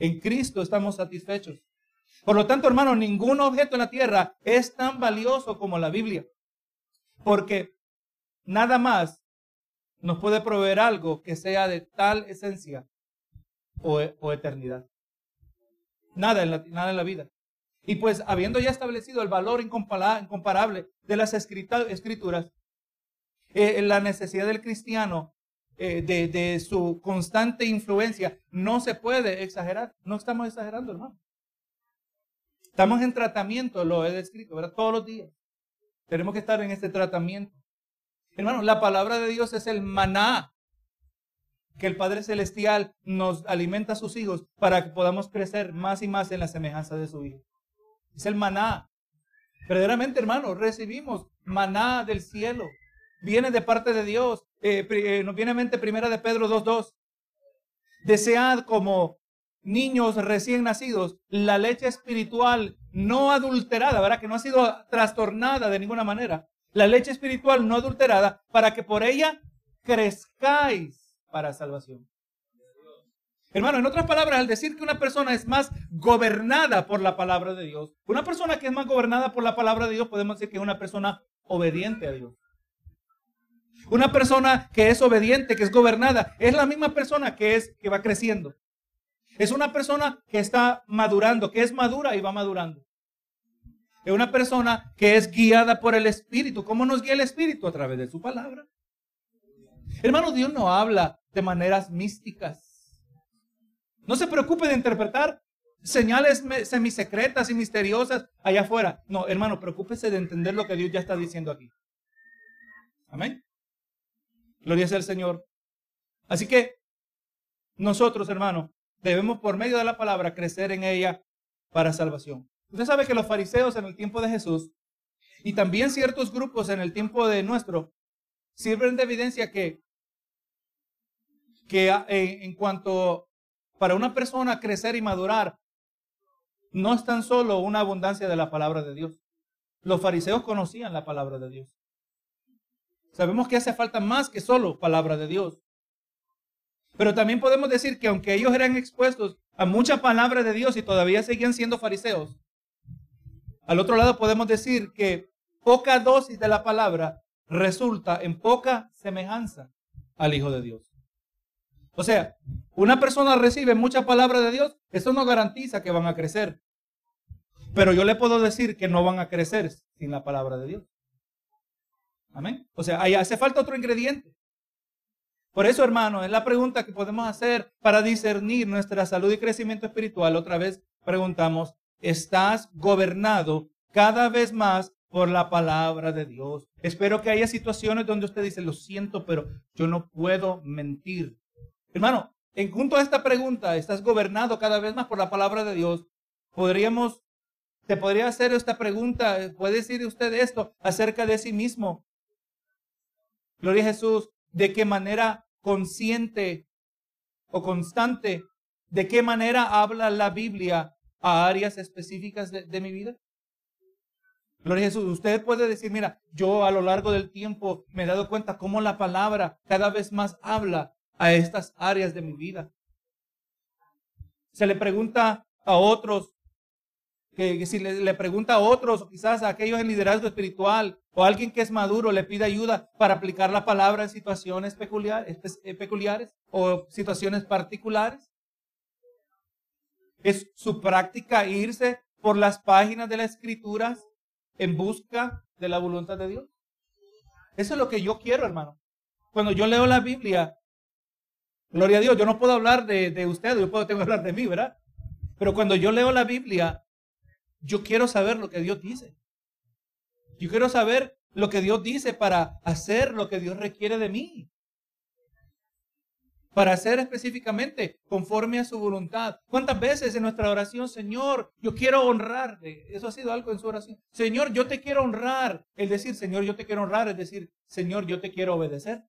En Cristo estamos satisfechos. Por lo tanto, hermano, ningún objeto en la tierra es tan valioso como la Biblia. Porque nada más nos puede proveer algo que sea de tal esencia o, eternidad. Nada en, la, nada en la vida. Y pues habiendo ya establecido el valor incomparable de las escrituras, eh, la necesidad del cristiano eh, de, su constante influencia no se puede exagerar. No estamos exagerando, hermano. Estamos en tratamiento, lo he descrito, ¿verdad? Todos los días. Tenemos que estar en este tratamiento. Hermano, la palabra de Dios es el maná que el Padre Celestial nos alimenta a sus hijos para que podamos crecer más y más en la semejanza de su Hijo. Es el maná. Verdaderamente, hermano, recibimos maná del cielo. Viene de parte de Dios. Eh, eh, nos viene a mente primera de Pedro 2.2. Desead como niños recién nacidos la leche espiritual no adulterada, ¿verdad? Que no ha sido trastornada de ninguna manera. La leche espiritual no adulterada para que por ella crezcáis para salvación. Hermano, en otras palabras, al decir que una persona es más gobernada por la palabra de Dios, una persona que es más gobernada por la palabra de Dios, podemos decir que es una persona obediente a Dios. Una persona que es obediente, que es gobernada, es la misma persona que es que va creciendo. Es una persona que está madurando, que es madura y va madurando. Es una persona que es guiada por el Espíritu. ¿Cómo nos guía el Espíritu? A través de su palabra. Hermano, Dios no habla de maneras místicas. No se preocupe de interpretar señales semisecretas y misteriosas allá afuera. No, hermano, preocúpese de entender lo que Dios ya está diciendo aquí. Amén. Gloria sea al Señor. Así que nosotros, hermano, debemos por medio de la palabra crecer en ella para salvación. Usted sabe que los fariseos en el tiempo de Jesús y también ciertos grupos en el tiempo de nuestro sirven de evidencia que, que eh, en cuanto para una persona crecer y madurar, no es tan solo una abundancia de la palabra de Dios. Los fariseos conocían la palabra de Dios. Sabemos que hace falta más que solo palabra de Dios. Pero también podemos decir que aunque ellos eran expuestos a mucha palabra de Dios y todavía seguían siendo fariseos, al otro lado podemos decir que poca dosis de la palabra resulta en poca semejanza al Hijo de Dios. O sea, una persona recibe mucha palabra de Dios, eso no garantiza que van a crecer. Pero yo le puedo decir que no van a crecer sin la palabra de Dios. Amén. O sea, ahí hace falta otro ingrediente. Por eso, hermano, es la pregunta que podemos hacer para discernir nuestra salud y crecimiento espiritual. Otra vez preguntamos, ¿estás gobernado cada vez más por la palabra de Dios? Espero que haya situaciones donde usted dice, lo siento, pero yo no puedo mentir. Hermano, en junto a esta pregunta, ¿estás gobernado cada vez más por la palabra de Dios? Podríamos, te podría hacer esta pregunta, puede decir usted esto acerca de sí mismo. Gloria a Jesús, ¿de qué manera consciente o constante, de qué manera habla la Biblia a áreas específicas de, mi vida? Gloria a Jesús. Usted puede decir, mira, yo a lo largo del tiempo me he dado cuenta cómo la palabra cada vez más habla a estas áreas de mi vida. Se le pregunta a otros, que, si le, pregunta a otros, o quizás a aquellos en liderazgo espiritual, o a alguien que es maduro, le pide ayuda para aplicar la palabra en situaciones peculiares, eh, peculiares o situaciones particulares. Es su práctica irse por las páginas de las escrituras en busca de la voluntad de Dios. Eso es lo que yo quiero, hermano. Cuando yo leo la Biblia, Gloria a Dios, yo no puedo hablar de, de usted, yo puedo tengo que hablar de mí, ¿verdad? Pero cuando yo leo la Biblia, yo quiero saber lo que Dios dice. Yo quiero saber lo que Dios dice para hacer lo que Dios requiere de mí. Para hacer específicamente conforme a su voluntad. ¿Cuántas veces en nuestra oración, Señor, yo quiero honrarte? Eso ha sido algo en su oración. Señor, yo te quiero honrar. El decir, Señor, yo te quiero honrar, es decir, Señor, yo te quiero obedecer.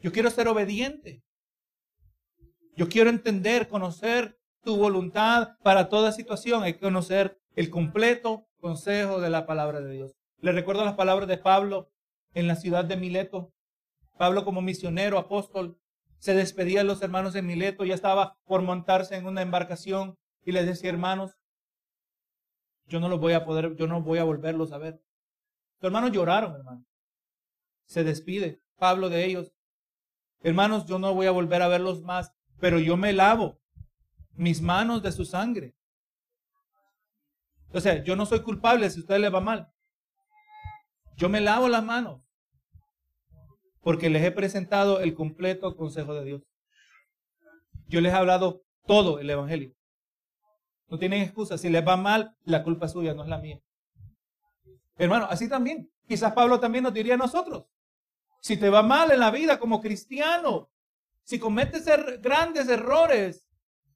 Yo quiero ser obediente. Yo quiero entender, conocer tu voluntad para toda situación. Hay que conocer el completo consejo de la palabra de Dios. Le recuerdo las palabras de Pablo en la ciudad de Mileto. Pablo como misionero, apóstol, se despedía de los hermanos en Mileto, ya estaba por montarse en una embarcación y les decía, hermanos, yo no los voy a poder, yo no voy a volverlos a ver. Los hermanos lloraron, hermano. Se despide Pablo de ellos. Hermanos, yo no voy a volver a verlos más, pero yo me lavo mis manos de su sangre. O sea, yo no soy culpable si a usted le va mal. Yo me lavo las manos porque les he presentado el completo consejo de Dios. Yo les he hablado todo el Evangelio. No tienen excusa. Si les va mal, la culpa es suya, no es la mía. Hermano, así también. Quizás Pablo también nos diría a nosotros. Si te va mal en la vida como cristiano, si cometes er-, grandes errores,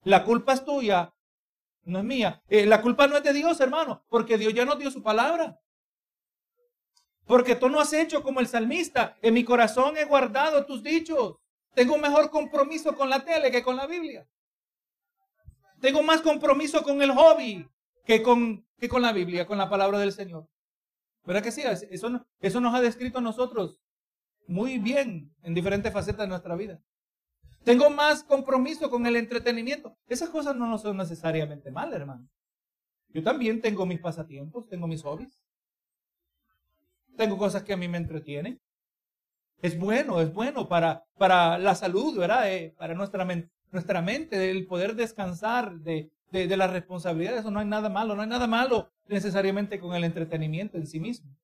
la culpa es tuya, no es mía. Eh, la culpa no es de Dios, hermano, porque Dios ya nos dio su palabra. Porque tú no has hecho como el salmista. En mi corazón he guardado tus dichos. Tengo un mejor compromiso con la tele que con la Biblia. Tengo más compromiso con el hobby que con, que con la Biblia, con la palabra del Señor. ¿Verdad que sí? Eso, eso nos ha descrito a nosotros muy bien en diferentes facetas de nuestra vida. Tengo más compromiso con el entretenimiento. Esas cosas no son necesariamente mal, hermano. Yo también tengo mis pasatiempos, tengo mis hobbies. Tengo cosas que a mí me entretienen. Es bueno, es bueno para, para la salud, ¿verdad? Eh, para nuestra, nuestra mente, el poder descansar de, de, de las responsabilidades. Eso no hay nada malo, no hay nada malo necesariamente con el entretenimiento en sí mismo.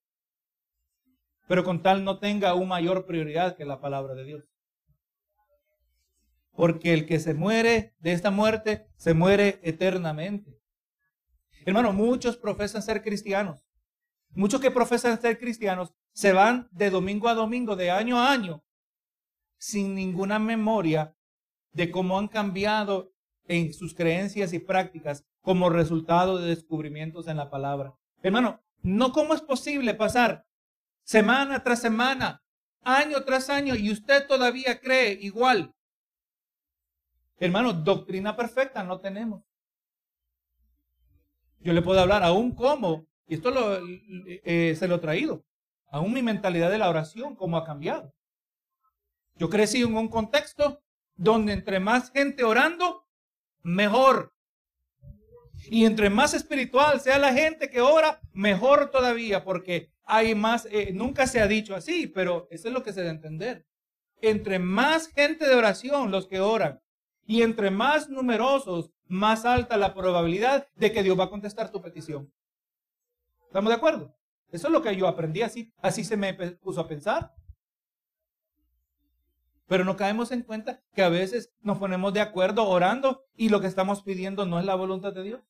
Pero con tal no tenga una mayor prioridad que la palabra de Dios. Porque el que se muere de esta muerte, se muere eternamente. Hermano, muchos profesan ser cristianos. Muchos que profesan ser cristianos se van de domingo a domingo, de año a año, sin ninguna memoria de cómo han cambiado en sus creencias y prácticas como resultado de descubrimientos en la palabra. Hermano, no cómo es posible pasar semana tras semana, año tras año y usted todavía cree igual. Hermano, doctrina perfecta no tenemos. Yo le puedo hablar aún cómo y esto lo, eh, se lo he traído. Aún mi mentalidad de la oración, cómo ha cambiado. Yo crecí en un contexto donde entre más gente orando, mejor. Y entre más espiritual sea la gente que ora, mejor todavía, porque hay más, eh, nunca se ha dicho así, pero eso es lo que se debe entender. Entre más gente de oración, los que oran, y entre más numerosos, más alta la probabilidad de que Dios va a contestar tu petición. ¿Estamos de acuerdo? Eso es lo que yo aprendí así. Así se me puso a pensar. Pero no caemos en cuenta que a veces nos ponemos de acuerdo orando y lo que estamos pidiendo no es la voluntad de Dios.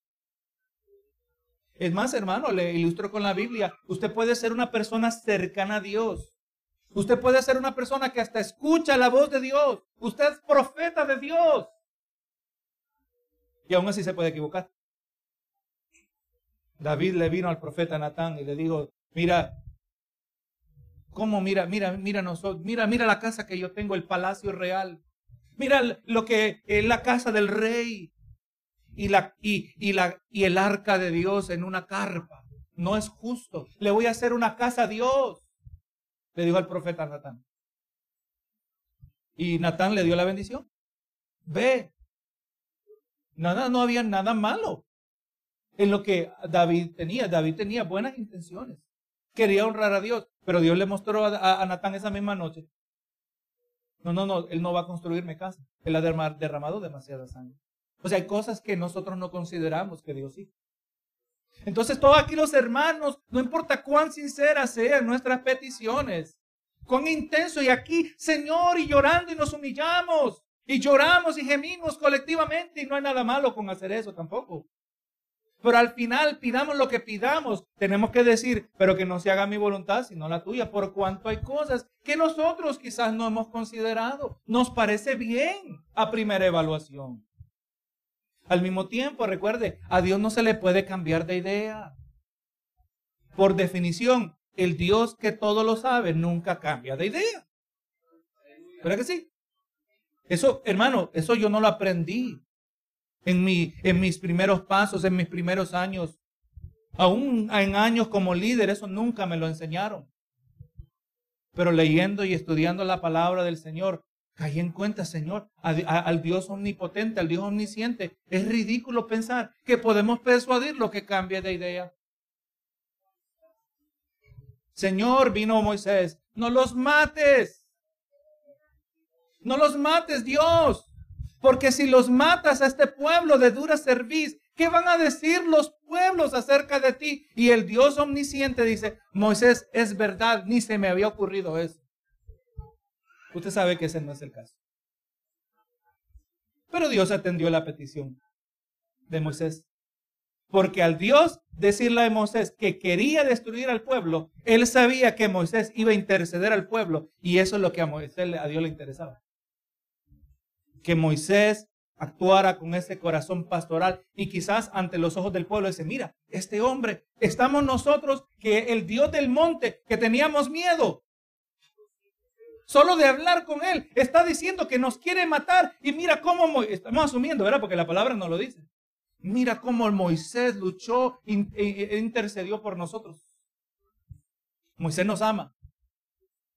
Es más, hermano, le ilustro con la Biblia. Usted puede ser una persona cercana a Dios. Usted puede ser una persona que hasta escucha la voz de Dios. Usted es profeta de Dios. Y aún así se puede equivocar. David le vino al profeta Natán y le dijo, mira, ¿cómo mira, mira, mira nosotros, mira, mira la casa que yo tengo, el palacio real. Mira lo que es la casa del rey y, la, y, y, la, y el arca de Dios en una carpa. No es justo. Le voy a hacer una casa a Dios. Le dijo al profeta Natán. Y Natán le dio la bendición. Ve. Nada, no había nada malo en lo que David tenía. David tenía buenas intenciones. Quería honrar a Dios, pero Dios le mostró a, Natán esa misma noche. No, no, no, él no va a construirme casa. Él ha derramado demasiada sangre. O sea, hay cosas que nosotros no consideramos que Dios sí. Entonces, todos aquí los hermanos, no importa cuán sinceras sean nuestras peticiones, cuán intenso, y aquí, Señor, y llorando y nos humillamos, y lloramos y gemimos colectivamente, y no hay nada malo con hacer eso tampoco. Pero al final, pidamos lo que pidamos, tenemos que decir, pero que no se haga mi voluntad, sino la tuya, por cuanto hay cosas que nosotros quizás no hemos considerado. Nos parece bien a primera evaluación. Al mismo tiempo, recuerde, a Dios no se le puede cambiar de idea. Por definición, el Dios que todo lo sabe nunca cambia de idea. ¿Verdad que sí? Eso, hermano, eso yo no lo aprendí en, mi, en mis primeros pasos, en mis primeros años. Aún en años como líder, eso nunca me lo enseñaron. Pero leyendo y estudiando la palabra del Señor, caí en cuenta, Señor, al Dios omnipotente, al Dios omnisciente. Es ridículo pensar que podemos persuadirlo que cambie de idea. Señor, vino Moisés, no los mates. No los mates, Dios. Porque si los matas a este pueblo de dura serviz, ¿qué van a decir los pueblos acerca de ti? Y el Dios omnisciente dice, Moisés, es verdad, ni se me había ocurrido eso. Usted sabe que ese no es el caso. Pero Dios atendió la petición de Moisés. Porque al Dios decirle a Moisés que quería destruir al pueblo, él sabía que Moisés iba a interceder al pueblo y eso es lo que a Moisés, a Dios le interesaba. Que Moisés actuara con ese corazón pastoral y quizás ante los ojos del pueblo dice, mira, este hombre, estamos nosotros que el Dios del monte, que teníamos miedo, solo de hablar con él, está diciendo que nos quiere matar y mira cómo, estamos asumiendo, ¿verdad? Porque la palabra no lo dice. Mira cómo Moisés luchó e, e intercedió por nosotros. Moisés nos ama.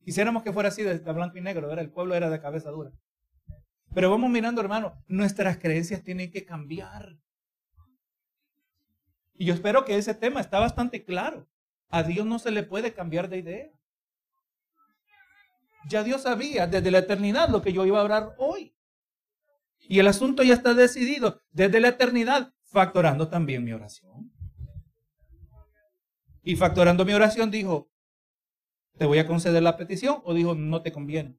Quisiéramos que fuera así de, blanco y negro, ¿verdad? El pueblo era de cabeza dura. Pero vamos mirando, hermano, nuestras creencias tienen que cambiar. Y yo espero que ese tema está bastante claro. A Dios no se le puede cambiar de idea. Ya Dios sabía desde la eternidad lo que yo iba a hablar hoy. Y el asunto ya está decidido desde la eternidad factorando también mi oración. Y factorando mi oración dijo, ¿te voy a conceder la petición? O dijo, no te conviene.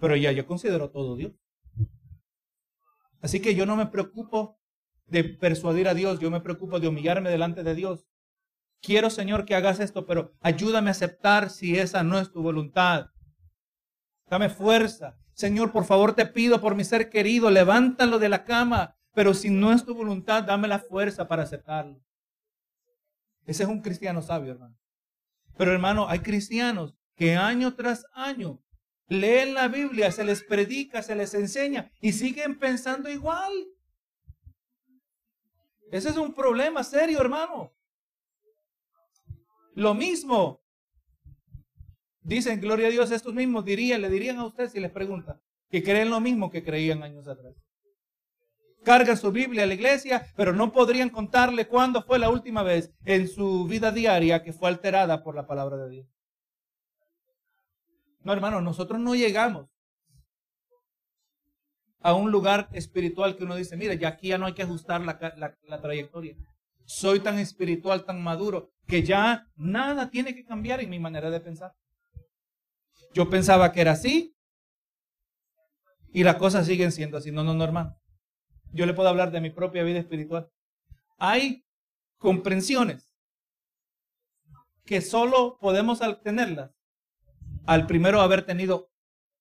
Pero ya yo considero todo Dios. Así que yo no me preocupo de persuadir a Dios, yo me preocupo de humillarme delante de Dios. Quiero, Señor, que hagas esto, pero ayúdame a aceptar si esa no es tu voluntad. Dame fuerza. Señor, por favor te pido por mi ser querido, levántalo de la cama, pero si no es tu voluntad, dame la fuerza para aceptarlo. Ese es un cristiano sabio, hermano. Pero hermano, hay cristianos que año tras año leen la Biblia, se les predica, se les enseña y siguen pensando igual. Ese es un problema serio, hermano. Lo mismo. Dicen, gloria a Dios, estos mismos dirían, le dirían a usted si les pregunta, que creen lo mismo que creían años atrás cargan su Biblia a la iglesia, pero no podrían contarle cuándo fue la última vez en su vida diaria que fue alterada por la palabra de Dios. No, hermano, nosotros no llegamos a un lugar espiritual que uno dice, mira, ya aquí ya no hay que ajustar la, la trayectoria. Soy tan espiritual, tan maduro, que ya nada tiene que cambiar en mi manera de pensar. Yo pensaba que era así y las cosas siguen siendo así. No, no, no, hermano yo le puedo hablar de mi propia vida espiritual. Hay comprensiones que solo podemos obtenerlas al primero haber tenido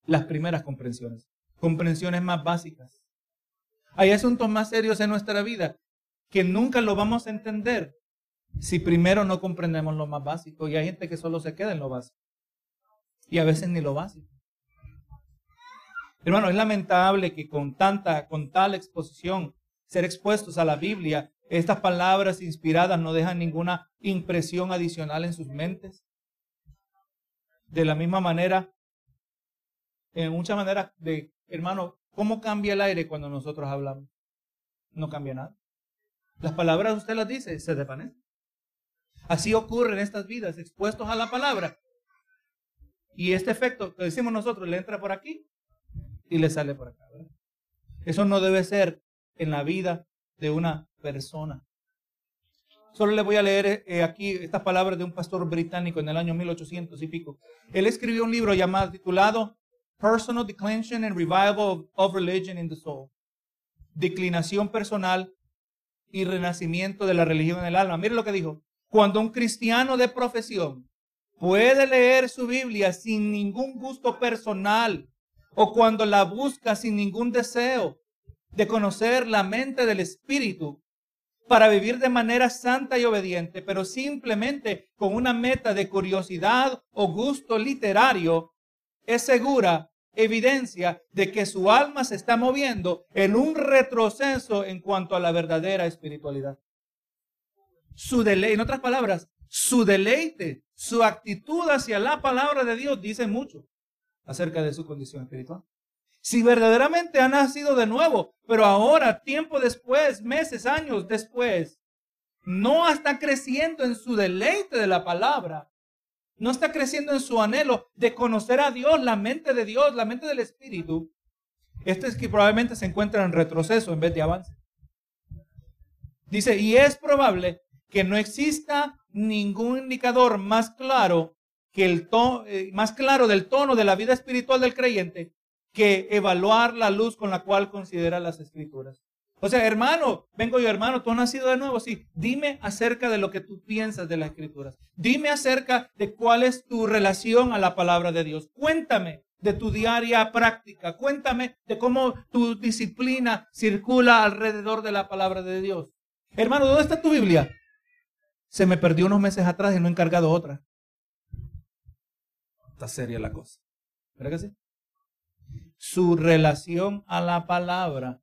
las primeras comprensiones, comprensiones más básicas. Hay asuntos más serios en nuestra vida que nunca lo vamos a entender si primero no comprendemos lo más básico. Y hay gente que solo se queda en lo básico. Y a veces ni lo básico. Hermano, es lamentable que con tanta, con tal exposición, ser expuestos a la Biblia, estas palabras inspiradas no dejan ninguna impresión adicional en sus mentes. De la misma manera, en muchas maneras, de, hermano, ¿cómo cambia el aire cuando nosotros hablamos? No cambia nada. Las palabras usted las dice, se desvanecen. Así ocurre en estas vidas, expuestos a la palabra. Y este efecto que decimos nosotros le entra por aquí y le sale por acá. Eso no debe ser en la vida de una persona. Solo le voy a leer eh, aquí estas palabras de un pastor británico en el año 1800 y pico. Él escribió un libro llamado, titulado Personal Declension and Revival of Religion in the Soul. Declinación personal y renacimiento de la religión en el alma. Mire lo que dijo. Cuando un cristiano de profesión puede leer su Biblia sin ningún gusto personal o cuando la busca sin ningún deseo de conocer la mente del Espíritu para vivir de manera santa y obediente, pero simplemente con una meta de curiosidad o gusto literario, es segura evidencia de que su alma se está moviendo en un retroceso en cuanto a la verdadera espiritualidad. Su deleite, en otras palabras, su deleite, su actitud hacia la palabra de Dios dice mucho acerca de su condición espiritual. Si verdaderamente ha nacido de nuevo, pero ahora, tiempo después, meses, años después, no está creciendo en su deleite de la palabra, no está creciendo en su anhelo de conocer a Dios, la mente de Dios, la mente del Espíritu, este es que probablemente se encuentra en retroceso en vez de avance. Dice, y es probable que no exista ningún indicador más claro que el tono, eh, más claro del tono de la vida espiritual del creyente que evaluar la luz con la cual considera las escrituras. O sea, hermano, vengo yo, hermano, tú has nacido de nuevo, sí. Dime acerca de lo que tú piensas de las escrituras. Dime acerca de cuál es tu relación a la palabra de Dios. Cuéntame de tu diaria práctica. Cuéntame de cómo tu disciplina circula alrededor de la palabra de Dios. Hermano, ¿dónde está tu Biblia? Se me perdió unos meses atrás y no he encargado otra. Está seria la cosa. ¿Verdad que sí? Su relación a la palabra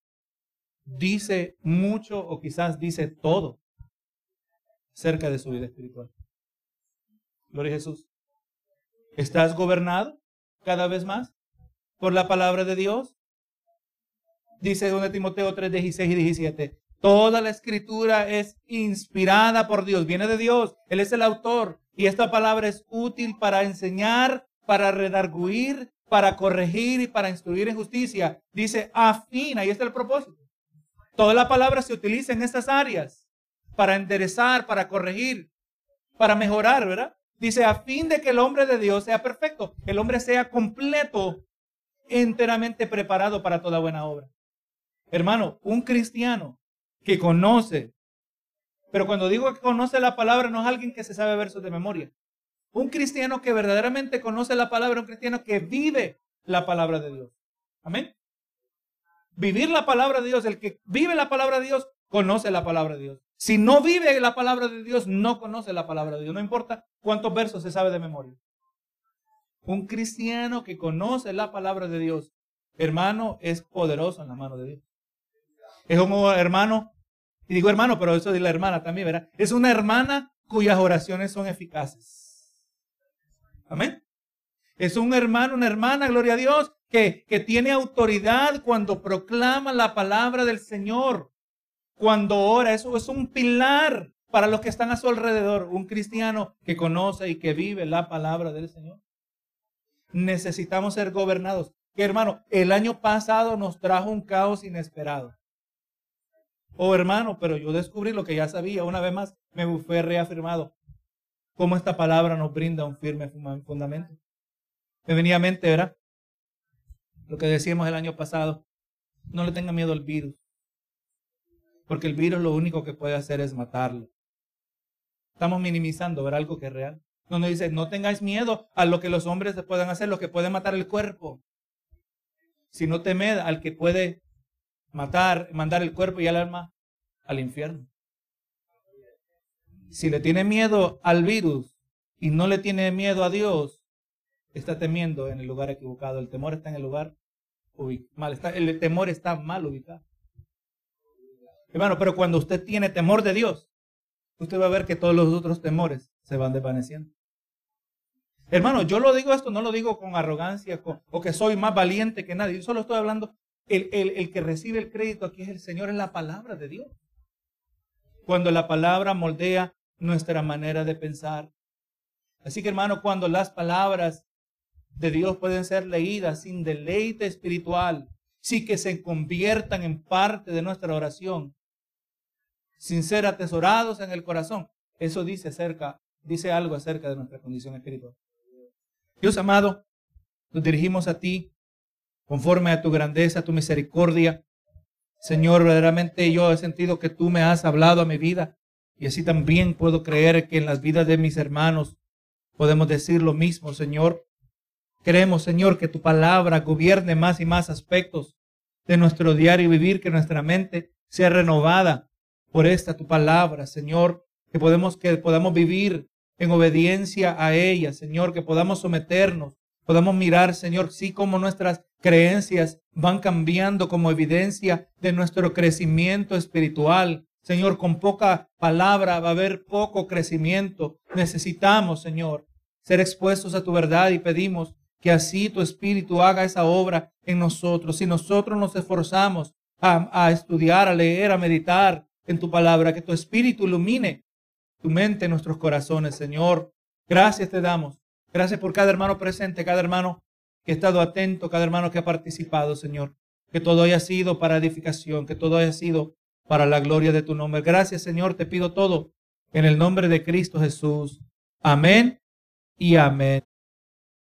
dice mucho o quizás dice todo acerca de su vida espiritual. Gloria a Jesús. ¿Estás gobernado cada vez más por la palabra de Dios? Dice 2 Timoteo 3, 16 y 17. Toda la escritura es inspirada por Dios, viene de Dios, Él es el autor y esta palabra es útil para enseñar, para redarguir, para corregir y para instruir en justicia. Dice afina, y este es el propósito Toda la palabra se utiliza en estas áreas para enderezar, para corregir, para mejorar, ¿verdad? Dice, a fin de que el hombre de Dios sea perfecto, el hombre sea completo, enteramente preparado para toda buena obra. Hermano, un cristiano que conoce, pero cuando digo que conoce la palabra, no es alguien que se sabe versos de memoria. Un cristiano que verdaderamente conoce la palabra, un cristiano que vive la palabra de Dios. Amén vivir la palabra de Dios. El que vive la palabra de Dios, conoce la palabra de Dios. Si no vive la palabra de Dios, no conoce la palabra de Dios. No importa cuántos versos se sabe de memoria. Un cristiano que conoce la palabra de Dios, hermano, es poderoso en la mano de Dios. Es un hermano, y digo hermano, pero eso de la hermana también, ¿verdad? Es una hermana cuyas oraciones son eficaces. Amén. Es un hermano, una hermana, gloria a Dios, que, tiene autoridad cuando proclama la palabra del Señor, cuando ora. Eso es un pilar para los que están a su alrededor. Un cristiano que conoce y que vive la palabra del Señor. Necesitamos ser gobernados. Que hermano, el año pasado nos trajo un caos inesperado. Oh hermano, pero yo descubrí lo que ya sabía. Una vez más me fue reafirmado. Cómo esta palabra nos brinda un firme fundamento. Me venía a mente, ¿verdad? Lo que decíamos el año pasado, no le tenga miedo al virus, porque el virus lo único que puede hacer es matarlo. Estamos minimizando ver algo que es real. No nos dice, no tengáis miedo a lo que los hombres puedan hacer, lo que puede matar el cuerpo, sino temed al que puede matar, mandar el cuerpo y el alma al infierno. Si le tiene miedo al virus y no le tiene miedo a Dios, está temiendo en el lugar equivocado. El temor está en el lugar mal, está, el temor está mal ubicado. Hermano, pero cuando usted tiene temor de Dios, usted va a ver que todos los otros temores se van desvaneciendo. Hermano, yo lo digo esto, no lo digo con arrogancia o que soy más valiente que nadie. Yo solo estoy hablando, el, el, el que recibe el crédito aquí es el Señor, es la palabra de Dios. Cuando la palabra moldea nuestra manera de pensar. Así que hermano, cuando las palabras de Dios pueden ser leídas sin deleite espiritual, sin que se conviertan en parte de nuestra oración, sin ser atesorados en el corazón. Eso dice acerca, dice algo acerca de nuestra condición espiritual. Dios amado, nos dirigimos a ti conforme a tu grandeza, a tu misericordia. Señor, verdaderamente yo he sentido que tú me has hablado a mi vida y así también puedo creer que en las vidas de mis hermanos podemos decir lo mismo, Señor. Queremos, Señor, que tu palabra gobierne más y más aspectos de nuestro diario vivir, que nuestra mente sea renovada por esta tu palabra, Señor, que podemos que podamos vivir en obediencia a ella, Señor, que podamos someternos Podamos mirar, Señor, sí como nuestras creencias van cambiando como evidencia de nuestro crecimiento espiritual. Señor, con poca palabra va a haber poco crecimiento. Necesitamos, Señor, ser expuestos a tu verdad y pedimos que así tu Espíritu haga esa obra en nosotros. Si nosotros nos esforzamos a, a estudiar, a leer, a meditar en tu palabra, que tu Espíritu ilumine tu mente en nuestros corazones, Señor. Gracias te damos. Gracias por cada hermano presente, cada hermano que ha estado atento, cada hermano que ha participado, Señor. Que todo haya sido para edificación, que todo haya sido para la gloria de tu nombre. Gracias, Señor, te pido todo en el nombre de Cristo Jesús. Amén y amén.